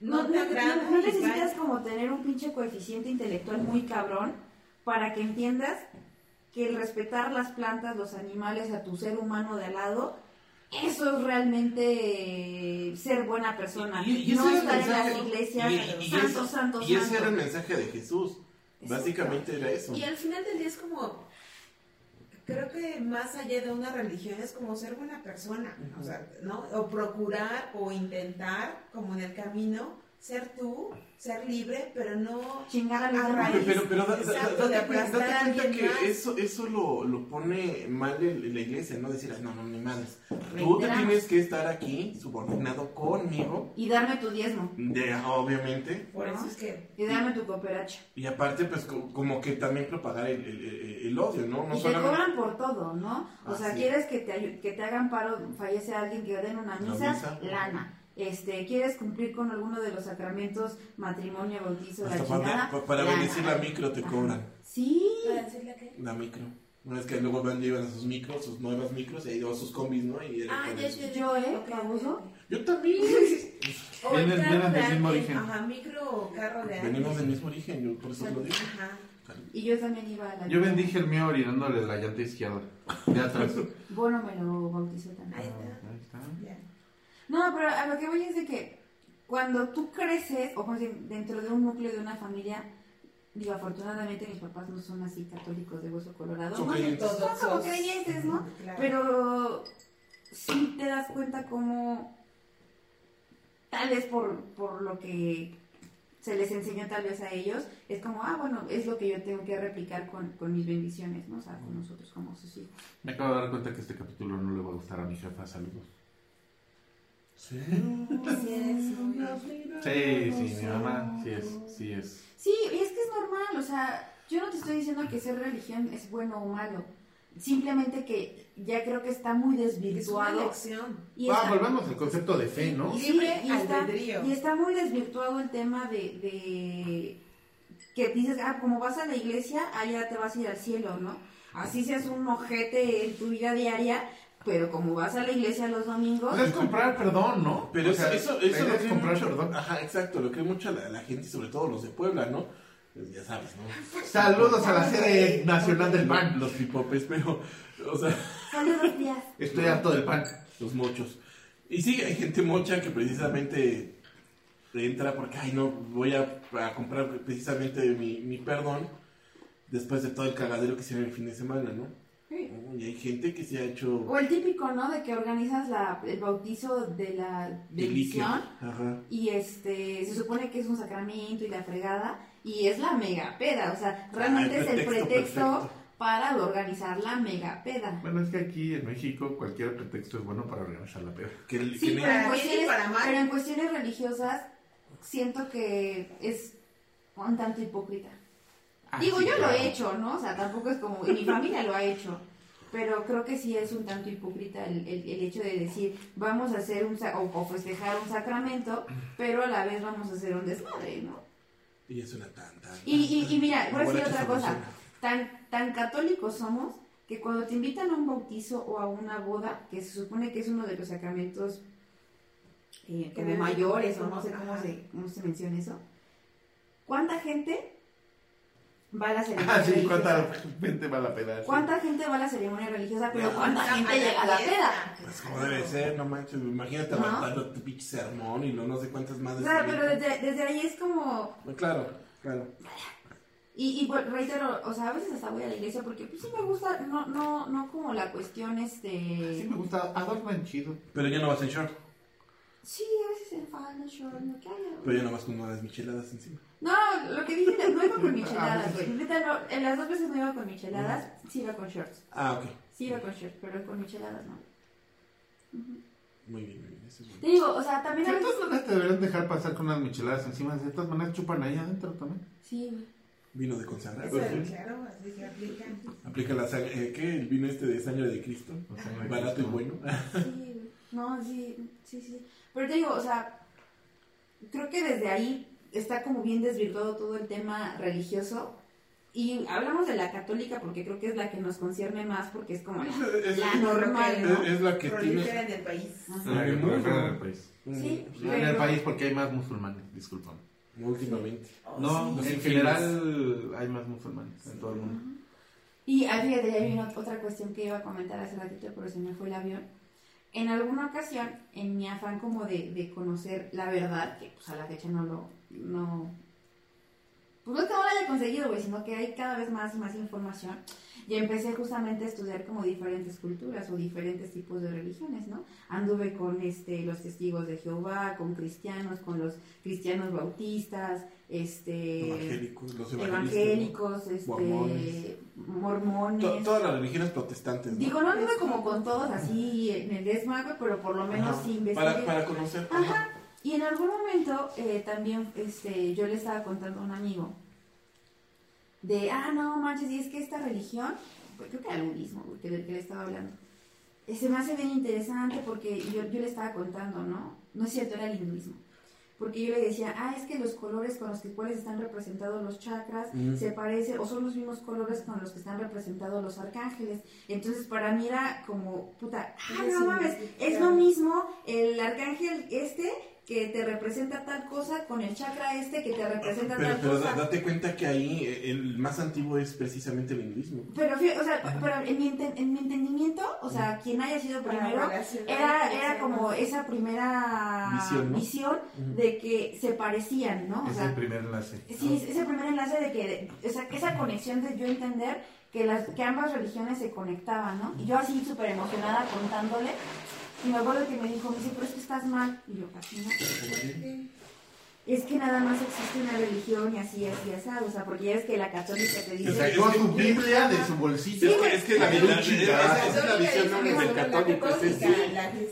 No, no, te no- agrada. no- necesitas como tener un pinche coeficiente intelectual muy cabrón para que entiendas que el respetar las plantas, los animales, a tu ser humano de al lado, eso es realmente eh, ser buena persona. Y- y ese no estar en las iglesias, y- y santo, ese- santo, Y ese santo. era el mensaje de Jesús. Básicamente era eso. Y al final del día es como, creo que más allá de una religión es como ser buena persona, o sea, ¿no? O procurar o intentar, como en el camino, ser tú, ser libre, pero no Chingar a los demás. raíz. Pero, pero da- da- Exacto, de date, cuenta- que más. eso, eso lo, lo pone mal el- la iglesia, no decir, no, no, ni madres. Tú te tienes que estar aquí subordinado conmigo, Y darme tu diezmo. de, obviamente, Por eso es que Y darme tu cooperacha. y aparte, pues co- como que también propagar el, el- odio, ¿no? No y te solamente. cobran por todo, ¿no? O sea, quieres que te, que te hagan paro, fallece alguien que den una Una misa, misa. lana. Este, quieres cumplir con alguno de los sacramentos, matrimonio, bautizo, la Hasta chingada. para, pa- para lana. bendecir la micro te cobran. Sí. para decirle que La micro. No es que luego van llevan sus micros, sus nuevas micros, y ahí llevan sus combis, ¿no? Y Ah, ya, ya. Yo, ¿eh? Abuso. Yo también. [laughs] Vienen- del mismo origen. Ajá, micro o carro de. Venimos del mismo origen, yo por eso lo digo. Ajá. Y yo también iba a la Yo bendije el mío orinándole de la llanta izquierda, de atrás. [laughs] Bueno, me lo bautizó también. Ahí Ah, está. ahí está. No, pero a lo que voy es de que cuando tú creces, o decir, dentro de un núcleo de una familia, digo, afortunadamente mis papás no son así católicos de hueso colorado. Son ¿no? Son como creyentes, ¿no? Claro. Pero sí te das cuenta como tal vez por, por lo que se les enseñó tal vez a ellos, es como, ah, bueno, es lo que yo tengo que replicar con, con mis bendiciones, ¿no? O sea, con nosotros como sus hijos. Me acabo de dar cuenta que este capítulo no le va a gustar a mi jefa. Saludos. Sí. Es, Sí, sí, mi mamá, sí es, sí es. Sí, y es que es normal, o sea, yo no te estoy diciendo que ser religión es bueno o malo, simplemente que ya creo que está muy Es una desvirtuado. elección. Y Ah, está- volvemos al concepto de fe, ¿no? y sí, Libre y está, albedrío. y está muy desvirtuado el tema de, de que dices, ah, como vas a la iglesia, allá te vas a ir al cielo, ¿no? Así seas un ojete en tu vida diaria, pero como vas a la iglesia los domingos, O sea, es comprar perdón, ¿no? Pero O eso, sea, eso, eso lo es cree comprar mucho. perdón. Ajá, exacto, lo cree mucho la, la gente y sobre todo los de Puebla, ¿no? Pues ya sabes, ¿no? Saludos a la sede nacional del pan. Los pipopes, pero, o sea, saludos días. Estoy harto del pan. los mochos. Y sí, hay gente mocha que precisamente entra porque, ay, no, voy a, a comprar precisamente mi, mi perdón después de todo el cagadero que hicieron el fin de semana, ¿no? Y hay gente que se ha hecho O el típico, ¿no? De que organizas la, el bautizo de la bendición y este se supone que es un sacramento y la fregada y es la mega peda, o sea, realmente Ah, el es el pretexto perfecto. para organizar la mega peda. Bueno, es que aquí en México cualquier pretexto es bueno para organizar la peda. Que, el- Sí, que pero en, cuestiones, para mal. pero en cuestiones religiosas siento que es un tanto hipócrita. Ah, Digo, sí, yo lo he hecho, ¿no? O sea, tampoco es como, y mi familia lo ha hecho, pero creo que sí es un tanto hipócrita el, el- el hecho de decir, vamos a hacer un, o, o festejar un sacramento, pero a la vez vamos a hacer un desmadre, ¿no? y es una tan, tan, Y, y, y mira, voy a decir otra cosa, tan, tan católicos somos que cuando te invitan a un bautizo o a una boda, que se supone que es uno de los sacramentos eh, Que como mayores o no sé cómo se, cómo se menciona eso, ¿cuánta gente va a la ceremonia Ah, sí, religiosa? ¿cuánta gente va a la peda? Sí. ¿Cuánta gente va a la ceremonia religiosa? Pero. ¿cuánta gente llega a la peda? Pues como debe ser, no manches, imagínate ¿No? aguantando tu pinche sermón y lo no sé cuántas más O de sea, ese pero desde, desde ahí es como... Claro, claro. Y, y bueno, reitero, o sea, a veces hasta voy a la iglesia porque pues sí me gusta, no, no, no como la cuestión, este... Sí me gusta, adornan chido. Pero ya no vas en short, Sí, a veces en falda, short, lo que haya. pero ya no vas con unas micheladas encima. No, lo que dije, no iba con [laughs] Ah, micheladas, güey. Neta, no, en las dos veces no iba con micheladas, sí iba con shorts. Ah, ok. Sí iba con shorts, pero con micheladas no. Muy bien, muy bien. Eso es Te digo, o sea, también a De veces... todas maneras te deberían dejar pasar con unas micheladas encima. De todas maneras chupan ahí adentro también. Sí, güey. Vino de consagrar. Eso, ¿verdad? claro, así se aplica. Aplica la sangre, eh, ¿qué? El vino este de sangre de Cristo. O sea, no Barato y bueno. Sí, no, sí, sí, sí. Pero te digo, o sea, creo que desde ahí está como bien desvirtuado todo el tema religioso. Y hablamos de la católica porque creo que es la que nos concierne más porque es como la, [laughs] Es, la es- normal, es- ¿no? es la que tiene. en el país. Ah, que el proliferan mundo. en el país. Sí, No en el país porque hay más musulmanes, discúlpame. Últimamente. Oh, No, sí. en general hay más musulmanes en todo el mundo. Y fíjate, ya vino otra cuestión que iba a comentar hace ratito, pero se me fue el avión. En alguna ocasión, en mi afán como de, de conocer la verdad, que pues a la fecha no lo, no, pues no es que no haya conseguido, güey, sino que hay cada vez más y más información. Y empecé justamente a estudiar como diferentes culturas o diferentes tipos de religiones, ¿no? Anduve con este, los testigos de Jehová, con cristianos, con los cristianos bautistas, este, Evangélicos, los evangélicos, este, Mormones. mormones. To- todas las religiones protestantes. ¿no? Digo, no anduve como con todos así en el desmague, pero por lo menos sí investigué. para, para conocer. Ajá. Y en algún momento eh, también este, yo le estaba contando a un amigo de, ah, no manches, y es que esta religión, pues, creo que era el budismo, güey, que del que le estaba hablando, eh, se me hace bien interesante porque yo, yo le estaba contando, ¿no? No es cierto, era el hinduismo. Porque yo le decía, ah, es que los colores con los que cuales están representados los chakras Mm. se parecen, o son los mismos colores con los que están representados los arcángeles. Entonces, para mí era como, puta, ah, no mames, es lo mismo el arcángel este que te representa tal cosa con el chakra este que te representa Pero, tal pero cosa. da- date cuenta que ahí eh, el más antiguo es precisamente el hinduismo. Pero, o sea, pero en mi, enten- en mi entendimiento, o sea, quien haya sido primero, relacionar, era, era como esa primera Visión, ¿no? visión de que se parecían, ¿no? O Es sea, el primer enlace. Sí, es, es el primer enlace de que, o sea, esa conexión de yo entender que, las, que ambas religiones se conectaban, ¿no? Y yo así súper emocionada contándole, y me acuerdo que me dijo, me dice, pero es que estás mal. Y yo, así no. Es que nada más existe una religión y así, así, así, o sea, porque ya ves que la católica te dice... O sea, que- su Biblia de su bolsillo. Es que, es que la, esa es la visión del la católico.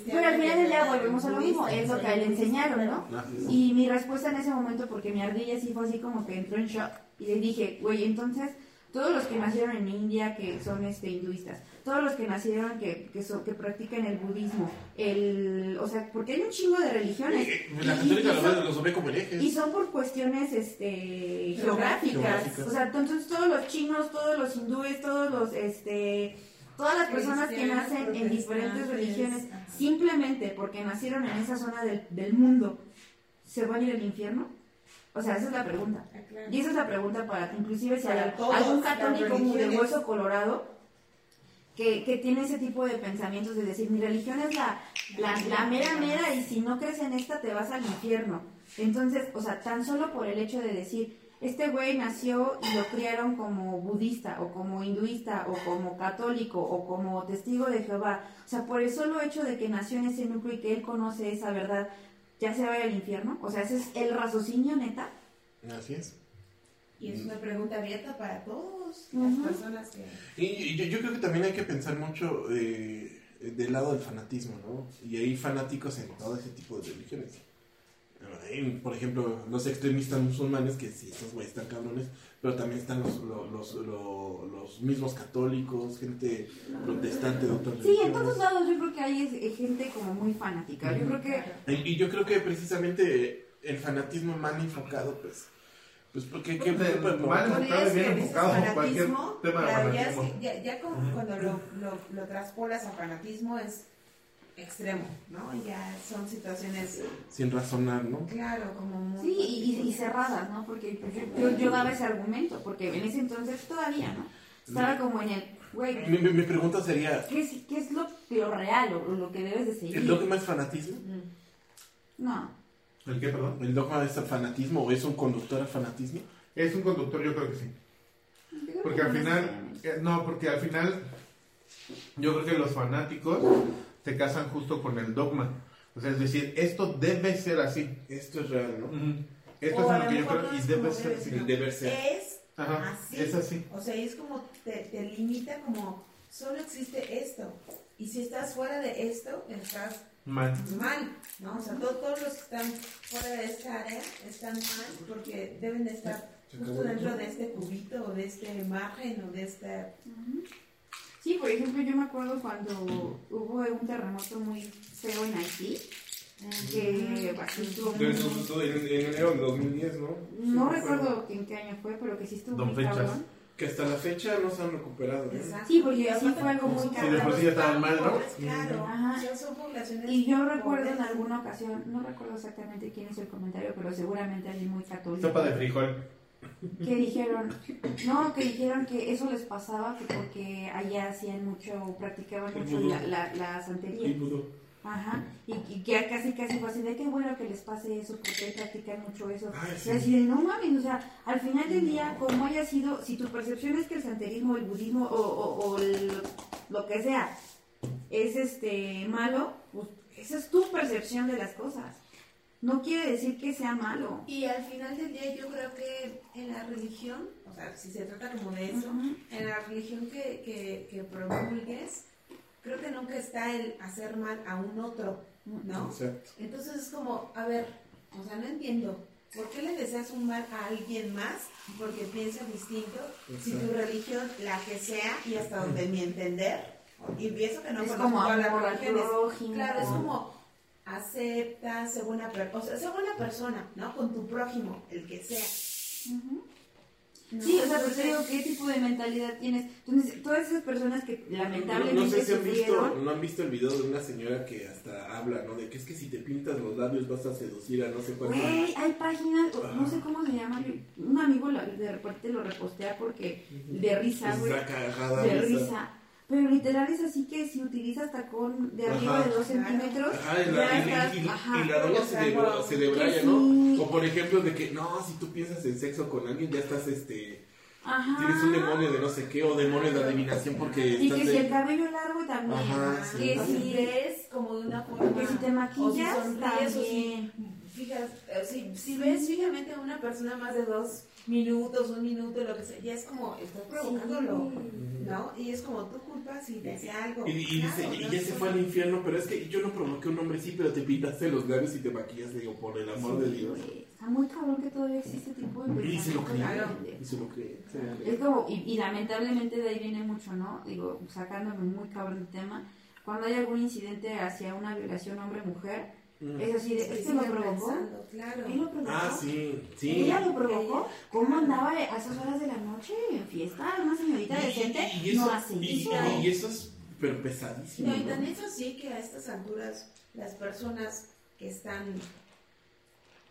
Pero al final del día la volvemos a lo mismo, es lo que a él le enseñaron, ¿no? Y mi respuesta en ese momento, porque mi ardilla sí fue así como que entró en shock, y le dije, güey, entonces, todos los que nacieron en India, que son este, hinduistas, todos los que nacieron que, que, son- que practican el budismo, el, o sea, porque hay un chingo de religiones. Eh, La Y- católica y los ve como herejes. y son por cuestiones este, geográficas. Geográficas. O sea, entonces todos los chinos, todos los hindúes, todos los, este, todas las personas que nacen en diferentes religiones, simplemente porque nacieron en esa zona del, del mundo, ¿se van a ir al infierno? O sea, esa es la pregunta. Ah. Y esa es la pregunta para, inclusive si hay algún católico muy de hueso colorado que, que tiene ese tipo de pensamientos de decir, mi religión es la, la, la mera mera y si no crees en esta te vas al infierno. Entonces, o sea, tan solo por el hecho de decir, este güey nació y lo criaron como budista o como hinduista o como católico o como testigo de Jehová. O sea, por el solo hecho de que nació en ese núcleo y que él conoce esa verdad, ya se va al infierno. O sea, ese es el raciocinio neta. Así es. Y es una pregunta abierta para todas Ujú. las personas que... Y, y yo, yo creo que también hay que pensar mucho eh, del lado del fanatismo, ¿no? Y hay fanáticos en todo ese tipo de religiones. Hay, por ejemplo, los extremistas musulmanes, que sí, esos güeyes están cabrones, pero también están los, los, los, lo- los mismos católicos, gente protestante de otras Sí, en todos lados yo creo que hay eh, gente como muy fanática. Yo creo que Y, yo creo que precisamente el fanatismo mal enfocado, pues, pues porque ¿qué Mal enfocado. Y bien cualquier fanatismo, tema de claro, ya, ya, ya como cuando lo, lo, lo traspolas a fanatismo es extremo, ¿no? Ya son situaciones, sin razonar, ¿no? claro, como muy... sí, y, y- y cerradas, ¿no? Porque yo, yo, yo daba ese argumento, porque en ese entonces todavía, ¿no? Estaba como en el, güey, Mi, mi- mi pregunta sería, ¿qué es, qué es lo, lo real o lo que debes de seguir? ¿el dogma es fanatismo? No. ¿El qué, perdón? ¿El dogma es fanatismo o es un conductor al fanatismo? Es un conductor, yo creo que sí. Porque que al final, eh, no, porque al final yo creo que los fanáticos se casan justo con el dogma. O sea, es decir, esto debe ser así. Esto es real, ¿no? Esto O es lo que yo creo no y debe ser debe así. deber ser. Es Ajá, así. es así. O sea, es como te, te limita como solo existe esto. Y si estás fuera de esto, estás Mal. mal, ¿no? O sea, to- todos los que están fuera de esta área están mal porque deben de estar justo dentro de este cubito o de este margen o de este... Ujú. Sí, por ejemplo, yo me acuerdo cuando hubo un terremoto muy feo en Haití, que aquí estuvo muy- En, en enero del 2010, ¿no? No Sí, recuerdo en qué año fue, pero que sí estuvo Don muy Fechas. cabrón. Que hasta la fecha no se han recuperado. Exacto. Sí, porque Y sí aparte, fue algo muy caro. Sí, de por sí ya estaban mal, ¿no? Claro, Ajá. o sea, son poblaciones Y yo recuerdo en alguna ocasión, no recuerdo exactamente quién hizo el comentario, pero seguramente alguien muy católico. Sopa de frijol. Que dijeron, no, que dijeron que eso les pasaba que porque allá hacían mucho, practicaban mucho la, la, la santería. Ajá, y, y que casi casi fue así de qué bueno que les pase eso porque practican mucho eso. Ay, Y sí. así de, no mames, o sea, al final del día, como haya sido, si tu percepción es que el santerismo, el budismo o, o- o el- lo que sea es este malo, pues esa es tu percepción de las cosas. No quiere decir que sea malo. Y al final del día yo creo que en la religión, o sea, si se trata como de eso, en la religión que, que, que promulgues, creo que nunca está el hacer mal a un otro, ¿no? Exacto. Entonces es como, a ver, o sea, no entiendo. ¿Por qué le deseas un mal a alguien más porque piensa distinto? Si tu religión, la que sea, y hasta donde mi entender, y pienso que no es conozco como todas las religiones. Claro, es como acepta, sé buena, per- o sea, sé buena persona, ¿no? Con tu prójimo, el que sea. ¿no? Sí, o sea, pues te digo, ¿qué tipo de mentalidad tienes? Entonces, todas esas personas que lamentablemente no sé si han visto, no han visto el video de una señora que hasta habla, ¿no? De que es que si te pintas los labios vas a seducir a no sé cuánto. Güey, hay páginas, no sé cómo se llama, un amigo lo- de repente lo repostea porque de risa, Es güey, de risa. Pero literal es así que si utilizas tacón de arriba Ajá. de dos centímetros, Ajá, y la, ya y- y- estás, y- ajá. y la O se, no, se debraya, ¿no? sí. O por ejemplo de que, no, si tú piensas en sexo con alguien ya estás, este, Ajá. tienes un demonio de no sé qué o demonio de adivinación porque Y estás que si de- el cabello largo también, Ajá, sí. que si si, ves como de una forma, que si te maquillas o si sonríes, o si también. fijas, eh, si, si ves fijamente a una persona más de dos minutos, un minuto, lo que sea, ya es como, estás provocándolo, ¿no? Y es como algo. Y, y dice, y ya se fue al infierno, pero es que yo no provoqué un hombre, sí, pero te pintaste los labios y te maquillas, digo, por el amor de Dios. Está muy cabrón que todavía existe este tipo de Y se lo cree, y se lo cree. Es como, y, y lamentablemente de ahí viene mucho, ¿no? Digo, sacándome muy cabrón del tema. Cuando hay algún incidente hacia una violación hombre-mujer, Mm. es así de, Sí, ¿este lo provocó? pensando, claro. ¿Él lo provocó? Ah, sí, sí. ¿Ella lo provocó? ¿Cómo Claro. andaba a esas horas de la noche en fiesta? ¿Una señorita Y- decente? y, y eso, no hace y, eso. y eso es pero pesadísimo. No, y tan es así que a estas alturas las personas que están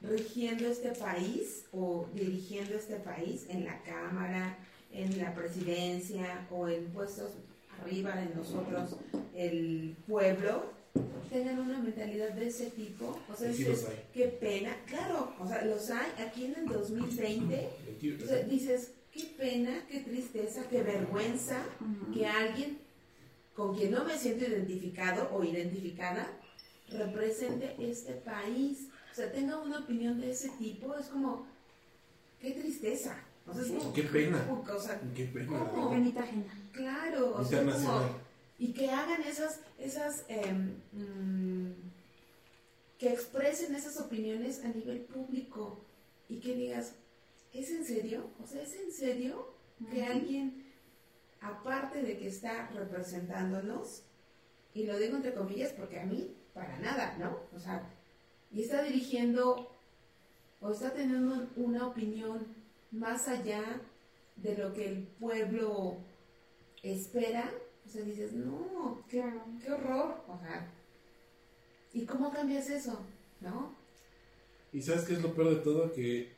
rigiendo este país o dirigiendo este país en la Cámara, en la presidencia o en puestos arriba de nosotros, el pueblo, tengan una mentalidad de ese tipo. O sea, sí dices, qué pena. Claro, o sea, los hay aquí en el 2020. Mentira. O sea, dices, qué pena, qué tristeza, qué vergüenza que alguien con quien no me siento identificado o identificada represente este país. O sea, tenga una opinión de ese tipo. Es como, qué tristeza. O sea, es como, Qué pena. O sea, Qué pena. ¿Cómo? Qué penita ajena. claro. O sea, Internacional. como, y que hagan esas, esas, em, mm, que expresen esas opiniones a nivel público y que digas, ¿es en serio? O sea, ¿es en serio que alguien, aparte de que está representándonos, y lo digo entre comillas porque a mí, para nada, ¿no? O sea, y está dirigiendo o está teniendo una opinión más allá de lo que el pueblo espera, o sea, dices, no, qué, qué horror, o sea, ¿y cómo cambias eso? ¿No? Y sabes qué es lo peor de todo? Que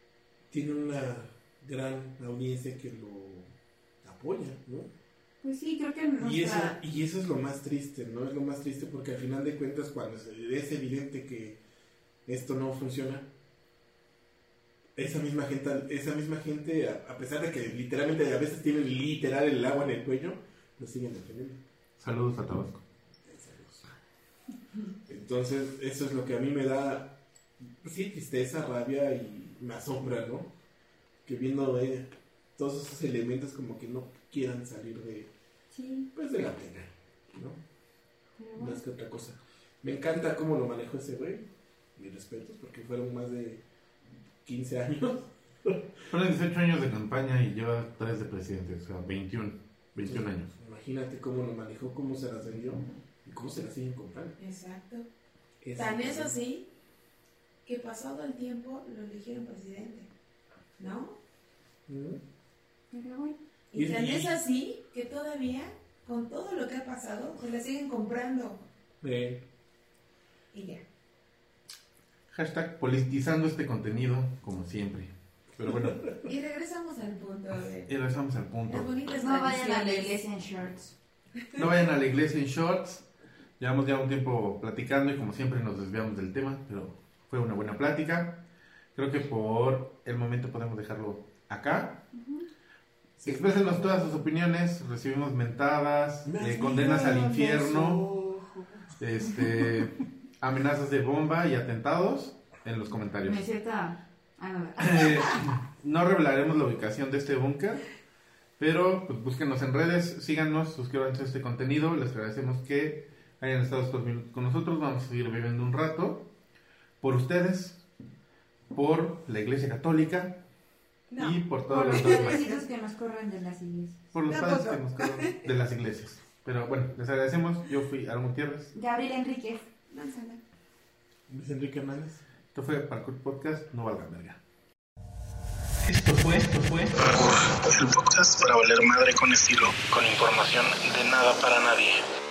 tiene una gran audiencia que lo apoya, ¿no? Pues sí, creo que Y eso, y eso es lo más triste, ¿no? Es lo más triste porque al final de cuentas cuando es evidente que esto no funciona, esa misma gente, esa misma gente a, a pesar de que literalmente a veces tienen literal el agua en el cuello, lo siguen defendiendo. Saludos a Tabasco. Entonces, eso es lo que a mí me da, sí, tristeza, rabia y me asombra, ¿no? Que viendo eh, todos esos elementos como que no quieran salir de, Sí, pues, de la pena, ¿no? bueno. Más que otra cosa. Me encanta cómo lo manejó ese güey. Mis respetos, porque fueron más de 15 años. Fueron 18 años de campaña y lleva 3 de presidente, o sea, 21, 21 años. Imagínate cómo lo manejó, cómo se las vendió y cómo se las siguen comprando. Exacto. Es Tan es así que pasado el tiempo lo eligieron presidente, ¿no? Y Y- tan es así que todavía, con todo lo que ha pasado, se la siguen comprando. Eh, Y ya. Hashtag politizando este contenido, como siempre. Pero bueno, Y regresamos al punto de y regresamos al punto. No vayan a la iglesia en shorts. No vayan a la iglesia en shorts. Llevamos ya un tiempo platicando y como siempre nos desviamos del tema, pero fue una buena plática. Creo que por el momento podemos dejarlo acá. Exprésenos todas sus opiniones, recibimos mentadas, eh, condenas al infierno, este, [laughs] amenazas de bomba y atentados en los comentarios. Meseta. No, Eh, no revelaremos la ubicación de este búnker, pero pues, búsquenos en redes, síganos, suscríbanse a este contenido. Les agradecemos que hayan estado estos minutos con nosotros. Vamos a seguir viviendo un rato por ustedes, por la Iglesia Católica No. y por todos los padrecitos que nos corren de las iglesias. Por los padres que nos quedan de las iglesias. Pero bueno, les agradecemos. Yo fui Aaron Gutiérrez. Gabriel Enríquez. Manzana. Luis Enrique Hernández. Esto fue Parkour Podcast. No valga verga. Esto fue, esto fue Parkour, el podcast para valer madre con estilo, con información de nada para nadie.